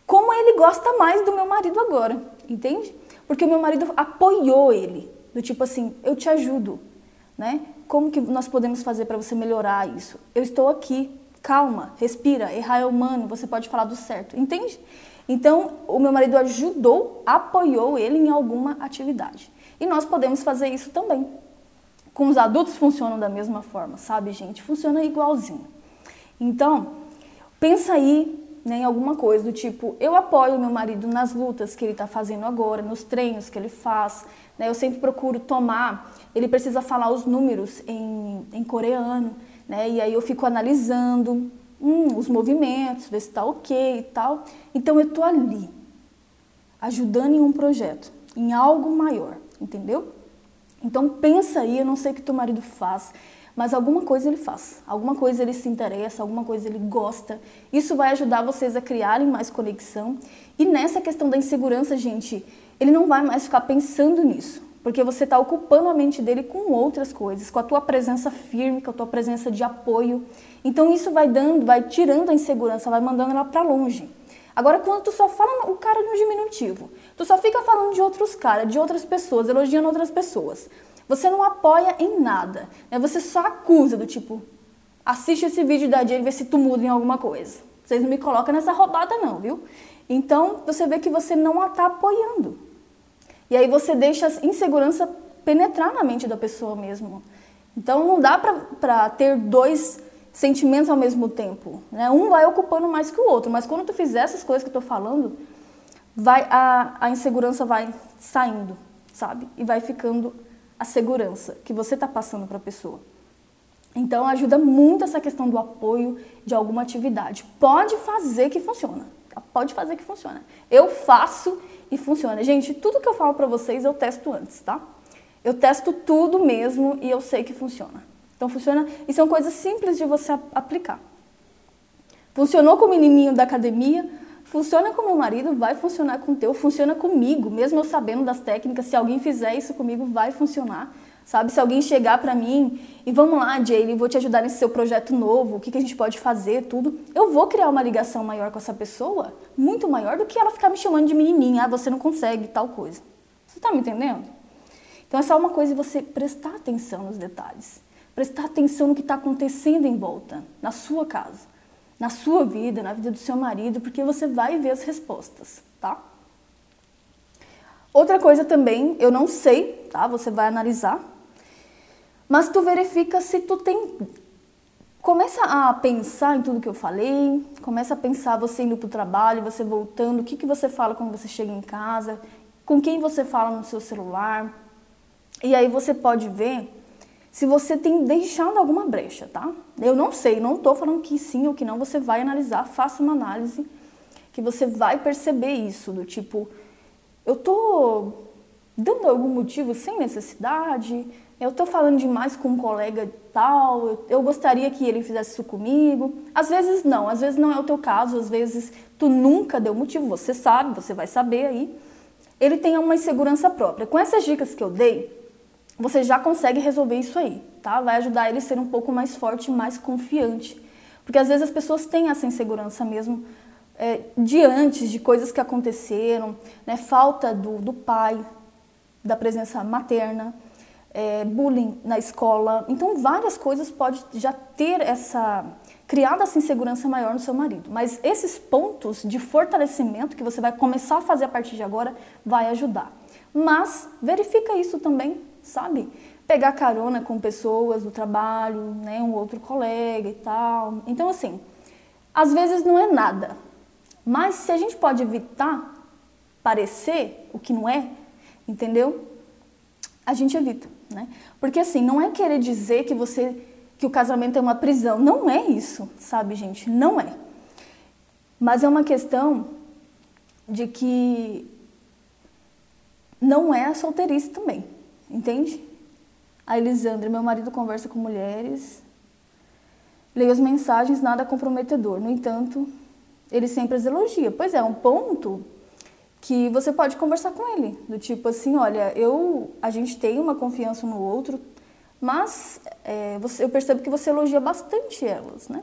como ele gosta mais do meu marido agora, entende? Porque o meu marido apoiou ele, do tipo assim, eu te ajudo, né? Como que nós podemos fazer para você melhorar isso? Eu estou aqui, calma, respira, errar é humano, você pode falar do certo, entende? Então, o meu marido ajudou, apoiou ele em alguma atividade. E nós podemos fazer isso também. Com os adultos funcionam da mesma forma, sabe, gente? Funciona igualzinho. Então, pensa aí né, em alguma coisa do tipo, eu apoio meu marido nas lutas que ele está fazendo agora, nos treinos que ele faz. Né, eu sempre procuro tomar, ele precisa falar os números em, em coreano, né, e aí eu fico analisando hum, os movimentos, ver se está ok e tal. Então eu estou ali, ajudando em um projeto, em algo maior, entendeu? Então pensa aí, eu não sei o que teu marido faz, mas alguma coisa ele faz, alguma coisa ele se interessa, alguma coisa ele gosta. Isso vai ajudar vocês a criarem mais conexão. E nessa questão da insegurança, gente, ele não vai mais ficar pensando nisso. Porque você está ocupando a mente dele com outras coisas, com a tua presença firme, com a tua presença de apoio. Então isso vai dando, vai tirando a insegurança, vai mandando ela para longe. Agora, quando tu só fala o cara no diminutivo, tu só fica falando de outros caras, de outras pessoas, elogiando outras pessoas, você não apoia em nada, né? você só acusa do tipo, assiste esse vídeo da Jane e vê se tu muda em alguma coisa. Vocês não me colocam nessa roubada não, viu? Então, você vê que você não a está apoiando. E aí você deixa a insegurança penetrar na mente da pessoa mesmo. Então, não dá para ter dois sentimentos ao mesmo tempo. Né? Um vai ocupando mais que o outro, mas quando tu fizer essas coisas que eu estou falando, vai a, a insegurança vai saindo, sabe? E vai ficando a segurança que você está passando para a pessoa. Então ajuda muito essa questão do apoio de alguma atividade. Pode fazer que funciona. Pode fazer que funciona. Eu faço e funciona. Gente, tudo que eu falo para vocês eu testo antes, tá? Eu testo tudo mesmo e eu sei que funciona. Então funciona e são coisas simples de você aplicar. Funcionou com o menininho da academia, funciona com meu marido, vai funcionar com o teu, funciona comigo, mesmo eu sabendo das técnicas, se alguém fizer isso comigo, vai funcionar. Sabe, se alguém chegar para mim e vamos lá, Jaylee, vou te ajudar nesse seu projeto novo, o que, que a gente pode fazer, tudo, eu vou criar uma ligação maior com essa pessoa, muito maior do que ela ficar me chamando de menininha, ah, você não consegue, tal coisa. Você está me entendendo? Então é só uma coisa você prestar atenção nos detalhes, prestar atenção no que está acontecendo em volta, na sua casa, na sua vida, na vida do seu marido, porque você vai ver as respostas, tá? Outra coisa também, eu não sei, tá? Você vai analisar, mas tu verifica se tu tem. Começa a pensar em tudo que eu falei, começa a pensar você indo para o trabalho, você voltando, o que, que você fala quando você chega em casa, com quem você fala no seu celular. E aí você pode ver se você tem deixado alguma brecha, tá? Eu não sei, não estou falando que sim ou que não, você vai analisar, faça uma análise que você vai perceber isso, do tipo, eu tô dando algum motivo sem necessidade, eu estou falando demais com um colega tal, eu, eu, gostaria que ele fizesse isso comigo. Às vezes não, às vezes não é o teu caso, às vezes tu nunca deu motivo, você sabe, você vai saber aí. Ele tem uma insegurança própria. Com essas dicas que eu dei, você já consegue resolver isso aí, tá? Vai ajudar ele a ser um pouco mais forte, mais confiante. Porque às vezes as pessoas têm essa insegurança mesmo é, de antes, de coisas que aconteceram, né? Falta do, do pai, da presença materna é, bullying na escola. Então, várias coisas pode já ter essa criada essa insegurança maior no seu marido. Mas esses pontos de fortalecimento que você vai começar a fazer a partir de agora vai ajudar. Mas verifica isso também, sabe? Pegar carona com pessoas do trabalho, né, um outro colega e tal. Então, assim, às vezes não é nada. Mas se a gente pode evitar parecer o que não é, entendeu? A gente evita. Né? Porque assim, não é querer dizer que você que o casamento é uma prisão, não é isso, sabe, gente? Não é. Mas é uma questão de que não é a solteirice também, entende? A Elisandra, meu marido conversa com mulheres, leio as mensagens, nada comprometedor. No entanto, ele sempre as elogia. Pois é, um ponto que você pode conversar com ele, do tipo assim, olha, eu, a gente tem uma confiança no outro, mas é, você, eu percebo que você elogia bastante elas, né?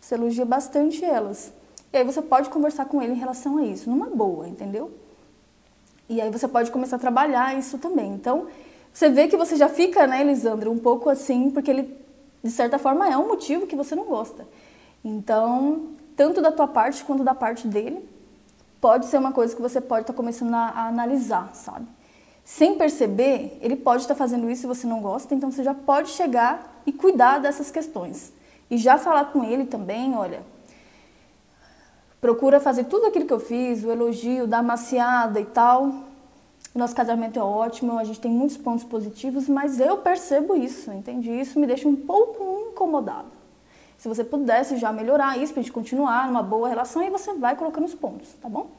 Você elogia bastante elas. E aí você pode conversar com ele em relação a isso, numa boa, entendeu? E aí você pode começar a trabalhar isso também. Então, você vê que você já fica, né, Elisandra, um pouco assim, porque ele, de certa forma, é um motivo que você não gosta. Então, tanto da tua parte quanto da parte dele, pode ser uma coisa que você pode estar tá começando a, a, analisar, sabe? Sem perceber, ele pode estar tá fazendo isso e você não gosta, então você já pode chegar e cuidar dessas questões. E já falar com ele também, olha, procura fazer tudo aquilo que eu fiz, o elogio, dar maciada e tal. Nosso casamento é ótimo, a gente tem muitos pontos positivos, mas eu percebo isso, entende? Isso me deixa um pouco incomodado. Se você pudesse já melhorar isso para a gente continuar numa boa relação, e você vai colocando os pontos, tá bom?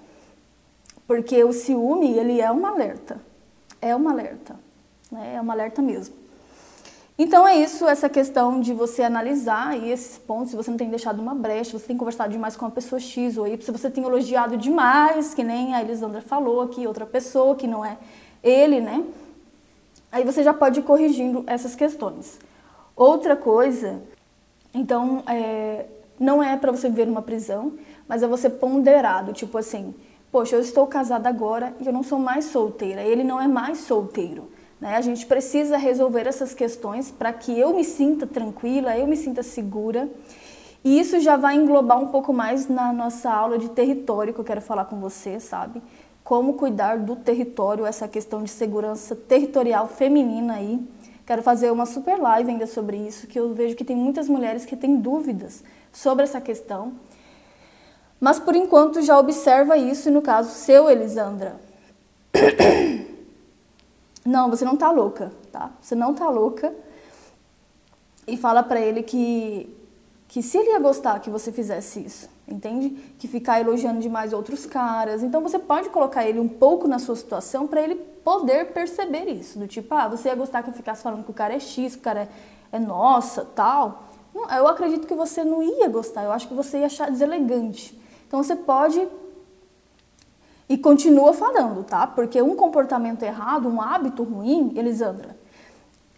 Porque o ciúme, ele é um alerta. É um alerta. Né? É um alerta mesmo. Então é isso, essa questão de você analisar aí esses pontos, se você não tem deixado uma brecha, você tem conversado demais com uma pessoa X ou Y, se você tem elogiado demais, que nem a Elisandra falou aqui, outra pessoa que não é ele, né? Aí você já pode ir corrigindo essas questões. Outra coisa, então, é, não é para você viver numa prisão, mas é você ponderado, tipo assim, poxa, eu estou casada agora e eu não sou mais solteira, ele não é mais solteiro. Né? A gente precisa resolver essas questões para que eu me sinta tranquila, eu me sinta segura. E isso já vai englobar um pouco mais na nossa aula de território que eu quero falar com você, sabe? Como cuidar do território, essa questão de segurança territorial feminina aí. Quero fazer uma super live ainda sobre isso, que eu vejo que tem muitas mulheres que têm dúvidas sobre essa questão. Mas por enquanto já observa isso no caso seu, Elisandra. (coughs) Não, você não tá louca, tá? Você não tá louca. E fala para ele que que se ele ia gostar que você fizesse isso, entende? Que ficar elogiando demais outros caras. Então você pode colocar ele um pouco na sua situação para ele poder perceber isso, do tipo, ah, você ia gostar que eu ficasse falando que o cara é X, que o cara é, é nossa, tal. Não, eu acredito que você não ia gostar, eu acho que você ia achar deselegante. Então você pode e continua falando, tá? Porque um comportamento errado, um hábito ruim, Elisandra,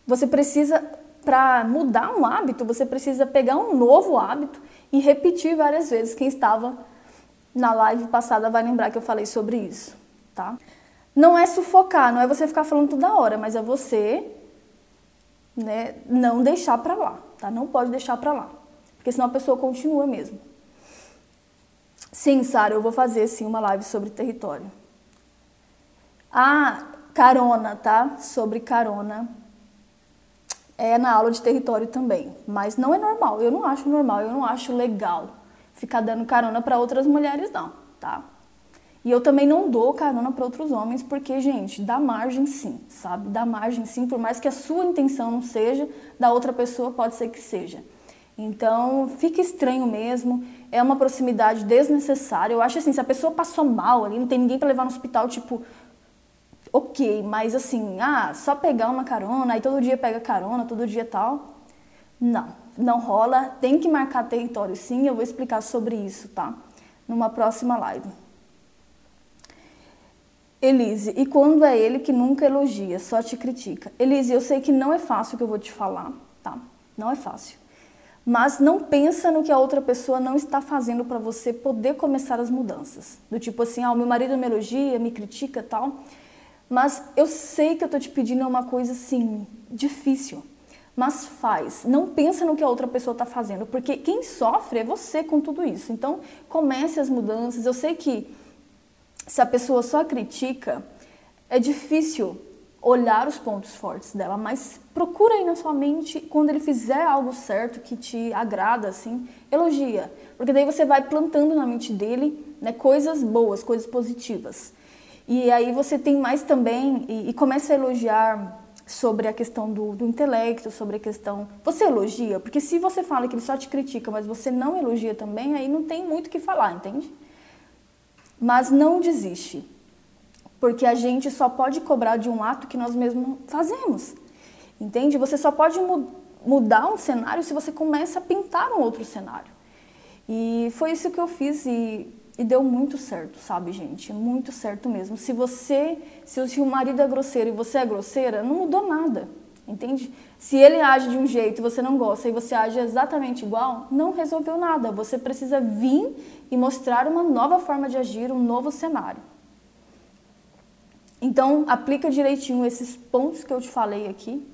você precisa, para mudar um hábito, você precisa pegar um novo hábito e repetir várias vezes. Quem estava na live passada vai lembrar que eu falei sobre isso, tá? Não é sufocar, não é você ficar falando toda hora, mas é você né, não deixar para lá, tá? Não pode deixar para lá, porque senão a pessoa continua mesmo. Sim, Sara, eu vou fazer sim uma live sobre território. Ah, carona, tá? Sobre carona. É na aula de território também, mas não é normal. Eu não acho normal, eu não acho legal ficar dando carona para outras mulheres não, tá? E eu também não dou carona para outros homens, porque, gente, dá margem sim, sabe? Dá margem sim, por mais que a sua intenção não seja, da outra pessoa pode ser que seja. Então, fica estranho mesmo, é uma proximidade desnecessária. Eu acho assim, se a pessoa passou mal ali, não tem ninguém para levar no hospital, tipo, ok, mas assim, ah, só pegar uma carona, aí todo dia pega carona, todo dia tal. Não, não rola, tem que marcar território sim, eu vou explicar sobre isso, tá? Numa próxima live. Elise, e quando é ele que nunca elogia, só te critica? Elise, eu sei que não é fácil o que eu vou te falar, tá? Não é fácil mas não pensa no que a outra pessoa não está fazendo para você poder começar as mudanças. Do tipo assim, ah, o meu marido me elogia, me critica tal, mas eu sei que eu estou te pedindo uma coisa assim, difícil, mas faz. Não pensa no que a outra pessoa está fazendo, porque quem sofre é você com tudo isso. Então, comece as mudanças. Eu sei que se a pessoa só critica, é difícil olhar os pontos fortes dela, mas procura aí na sua mente quando ele fizer algo certo que te agrada assim, elogia, porque daí você vai plantando na mente dele, né, coisas boas, coisas positivas. E aí você tem mais também e, e começa a elogiar sobre a questão do, do, intelecto, sobre a questão. Você elogia, porque se você fala que ele só te critica, mas você não elogia também, aí não tem muito o que falar, entende? Mas não desiste porque a gente só pode cobrar de um ato que nós mesmos fazemos. Entende? Você só pode mu mudar um cenário se você começa a pintar um outro cenário. E foi isso que eu fiz e, e deu muito certo, sabe, gente? Muito certo mesmo. Se você, se o seu marido é grosseiro e você é grosseira, não mudou nada. Entende? Se ele age de um jeito e você não gosta e você age exatamente igual, não resolveu nada. Você precisa vir e mostrar uma nova forma de agir, um novo cenário. Então, aplica direitinho esses pontos que eu te falei aqui,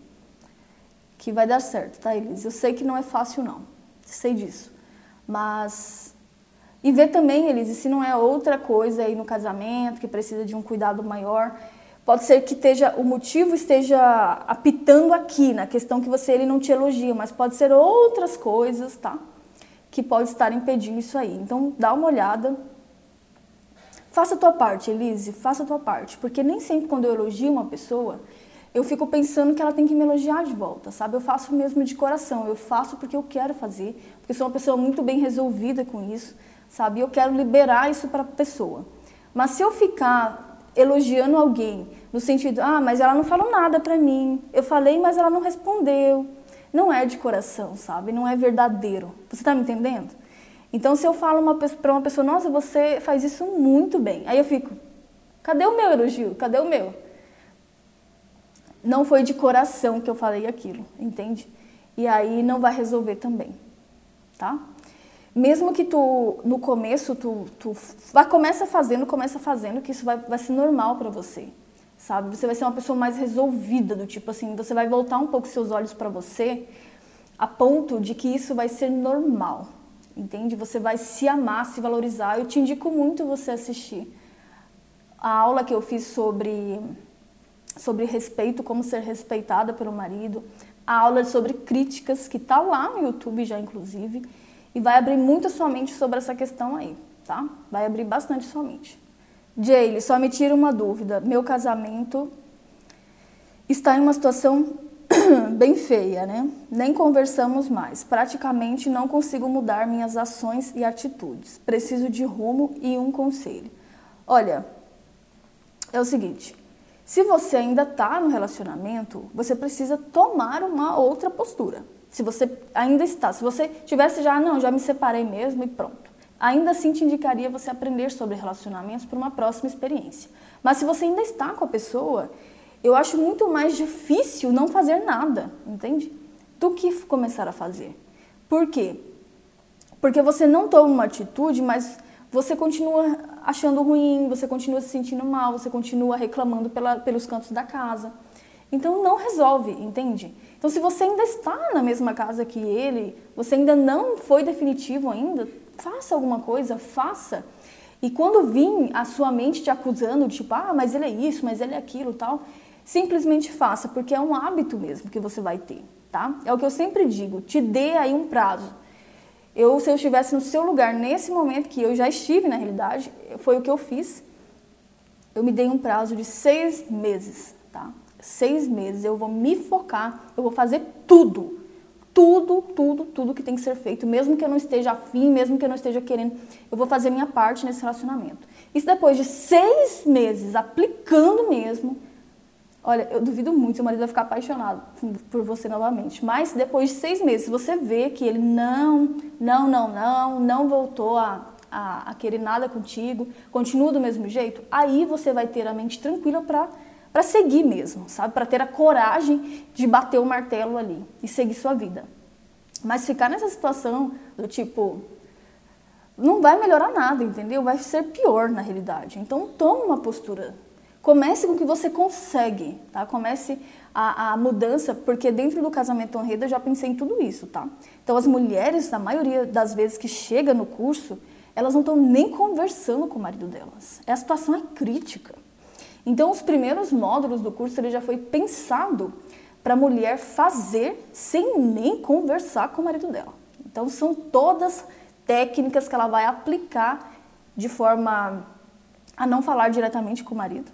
que vai dar certo, tá, Elise? Eu sei que não é fácil, não. Sei disso. Mas. E ver também, Elise, se não é outra coisa aí no casamento que precisa de um cuidado maior. Pode ser que esteja, o motivo esteja apitando aqui, na questão que você ele não te elogia, mas pode ser outras coisas, tá? Que pode estar impedindo isso aí. Então, dá uma olhada, Faça a tua parte, Elise, faça a tua parte. Porque nem sempre quando eu elogio uma pessoa, eu fico pensando que ela tem que me elogiar de volta, sabe? Eu faço mesmo de coração, eu faço porque eu quero fazer, porque sou uma pessoa muito bem resolvida com isso, sabe? Eu quero liberar isso para a pessoa. Mas se eu ficar elogiando alguém no sentido, ah, mas ela não falou nada para mim, eu falei, mas ela não respondeu, não é de coração, sabe? Não é verdadeiro. Você está me entendendo? Então, se eu falo para uma pessoa, nossa, você faz isso muito bem, aí eu fico, cadê o meu elogio? Cadê o meu? não foi de coração que eu falei aquilo, entende? E aí não vai resolver também, tá? Mesmo que tu, no começo, tu, tu vai, começa fazendo, começa fazendo, que isso vai, vai ser normal para você, sabe? Você vai ser uma pessoa mais resolvida, do tipo assim, você vai voltar um pouco seus olhos para você, a ponto de que isso vai ser normal, entende? Você vai se amar, se valorizar. Eu te indico muito você assistir a aula que eu fiz sobre sobre respeito, como ser respeitada pelo marido, a aula sobre críticas, que está lá no YouTube já, inclusive, e vai abrir muito sua mente sobre essa questão aí, tá? Vai abrir bastante sua mente. Jaylee, só me tira uma dúvida. Meu casamento está em uma situação (clears throat) bem feia, né? Nem conversamos mais. Praticamente não consigo mudar minhas ações e atitudes. Preciso de rumo e um conselho. Olha, é o seguinte: se você ainda está no relacionamento, você precisa tomar uma outra postura. Se você ainda está, se você tivesse já, não, já me separei mesmo e pronto. Ainda assim te indicaria você aprender sobre relacionamentos para uma próxima experiência. Mas se você ainda está com a pessoa, eu acho muito mais difícil não fazer nada, entende? Do que começar a fazer. Por quê? Porque você não toma uma atitude, mas você continua achando ruim, você continua se sentindo mal, você continua reclamando pela, pelos cantos da casa. Então não resolve, entende? Então se você ainda está na mesma casa que ele, você ainda não foi definitivo ainda, faça alguma coisa, faça. E quando vir a sua mente te acusando, tipo, ah, mas ele é isso, mas ele é aquilo, tal, simplesmente faça, porque é um hábito mesmo que você vai ter, tá? É o que eu sempre digo, te dê aí um prazo. Eu, se eu estivesse no seu lugar nesse momento, que eu já estive na realidade, foi o que eu fiz. Eu me dei um prazo de seis meses, tá? Seis meses. Eu vou me focar, eu vou fazer tudo. Tudo, tudo, tudo que tem que ser feito. Mesmo que eu não esteja afim, mesmo que eu não esteja querendo, eu vou fazer minha parte nesse relacionamento. Isso depois de seis meses aplicando mesmo, Olha, eu duvido muito seu marido vai ficar apaixonado por você novamente. Mas depois de seis meses, se você vê que ele não, não, não, não, não voltou a, a, a querer nada contigo, continua do mesmo jeito, aí você vai ter a mente tranquila para para seguir mesmo, sabe? Para ter a coragem de bater o martelo ali e seguir sua vida. Mas ficar nessa situação do tipo não vai melhorar nada, entendeu? Vai ser pior na realidade. Então toma uma postura Comece com o que você consegue, tá? Comece a, a, mudança, porque dentro do casamento honrado eu já pensei em tudo isso, tá? Então as mulheres, na maioria das vezes que chega no curso, elas não estão nem conversando com o marido delas. A situação é crítica. Então os primeiros módulos do curso ele já foi pensado para a mulher fazer sem nem conversar com o marido dela. Então são todas técnicas que ela vai aplicar de forma a não falar diretamente com o marido,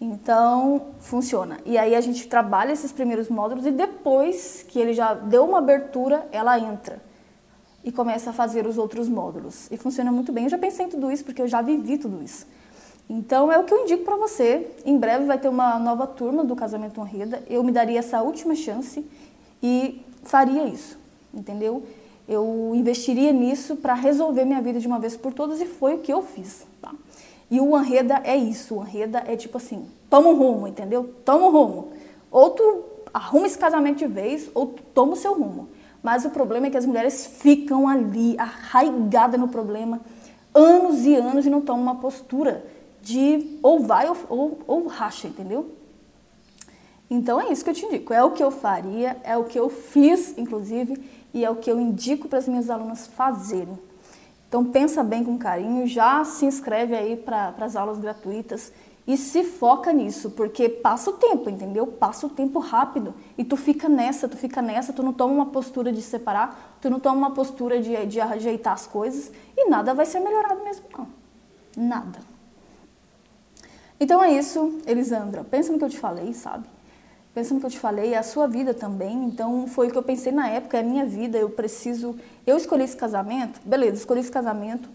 então, funciona. E aí a gente trabalha esses primeiros módulos e depois que ele já deu uma abertura, ela entra e começa a fazer os outros módulos. E funciona muito bem. Eu já pensei em tudo isso porque eu já vivi tudo isso. Então, é o que eu indico para você. Em breve vai ter uma nova turma do Casamento Honreda. Eu me daria essa última chance e faria isso, entendeu? Eu investiria nisso para resolver minha vida de uma vez por todas e foi o que eu fiz, tá? E o Anreda é isso, o Anreda é tipo assim, toma um rumo, entendeu? Toma um rumo. Ou tu arruma esse casamento de vez, ou tu toma o seu rumo. Mas o problema é que as mulheres ficam ali, arraigadas no problema, anos e anos e não tomam uma postura de ou vai ou, ou, ou racha, entendeu? Então é isso que eu te indico. É o que eu faria, é o que eu fiz, inclusive, e é o que eu indico para as minhas alunas fazerem. Então pensa bem com carinho, já se inscreve aí para as aulas gratuitas e se foca nisso, porque passa o tempo, entendeu? Passa o tempo rápido e tu fica nessa, tu fica nessa, tu não toma uma postura de separar, tu não toma uma postura de, de ajeitar as coisas e nada vai ser melhorado mesmo não. Nada. Então é isso, Elisandra. Pensa no que eu te falei, sabe? Pensa no que eu te falei, é a sua vida também. Então foi o que eu pensei na época, é a minha vida, eu preciso. Eu escolhi esse casamento, beleza, escolhi esse casamento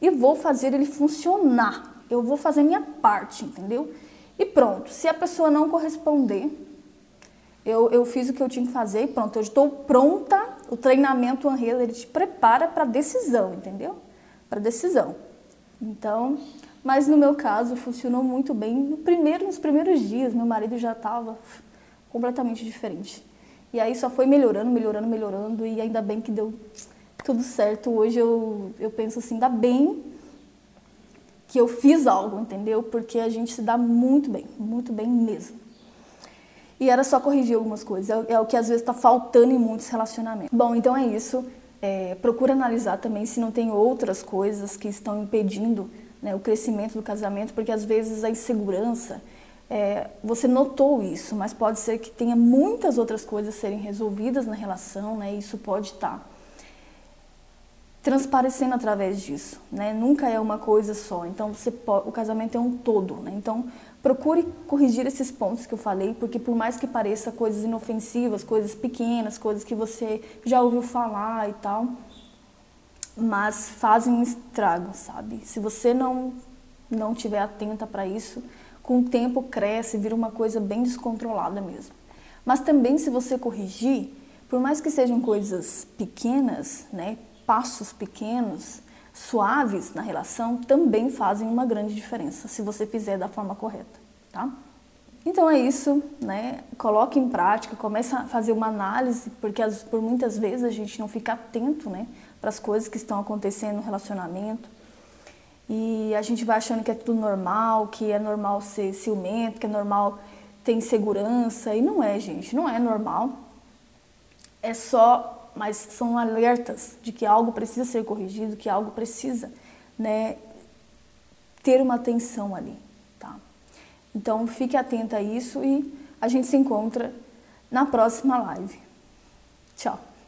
e vou fazer ele funcionar. Eu vou fazer minha parte, entendeu? E pronto. Se a pessoa não corresponder, eu, eu fiz o que eu tinha que fazer e pronto, eu estou pronta. O treinamento Unreal, ele te prepara para decisão, entendeu? Para decisão. Então, mas no meu caso funcionou muito bem. No primeiro, nos primeiros dias, meu marido já estava completamente diferente. E aí só foi melhorando, melhorando, melhorando e ainda bem que deu tudo certo. Hoje eu, eu penso assim, ainda bem que eu fiz algo, entendeu? Porque a gente se dá muito bem, muito bem mesmo. E era só corrigir algumas coisas, é, é o que às vezes está faltando em muitos relacionamentos. Bom, então é isso. É, procura analisar também se não tem outras coisas que estão impedindo né, o crescimento do casamento, porque às vezes a insegurança, é, você notou isso, mas pode ser que tenha muitas outras coisas serem resolvidas na relação, né, e isso pode estar tá transparecendo através disso, né? Nunca é uma coisa só. Então você pode, o casamento é um todo, né? Então procure corrigir esses pontos que eu falei, porque por mais que pareça coisas inofensivas, coisas pequenas, coisas que você já ouviu falar e tal, mas fazem um estrago, sabe? Se você não não tiver atenta para isso, com o tempo cresce, vira uma coisa bem descontrolada mesmo. Mas também se você corrigir, por mais que sejam coisas pequenas, né, passos pequenos, suaves na relação, também fazem uma grande diferença se você fizer da forma correta, tá? Então é isso, né? Coloque em prática, comece a fazer uma análise, porque por muitas vezes a gente não fica atento, né, para as coisas que estão acontecendo no relacionamento. E a gente vai achando que é tudo normal, que é normal ser ciumento, que é normal ter insegurança. E não é, gente, não é normal. É só, mas são alertas de que algo precisa ser corrigido, que algo precisa né, ter uma atenção ali. Tá? Então fique atenta a isso e a gente se encontra na próxima live. Tchau!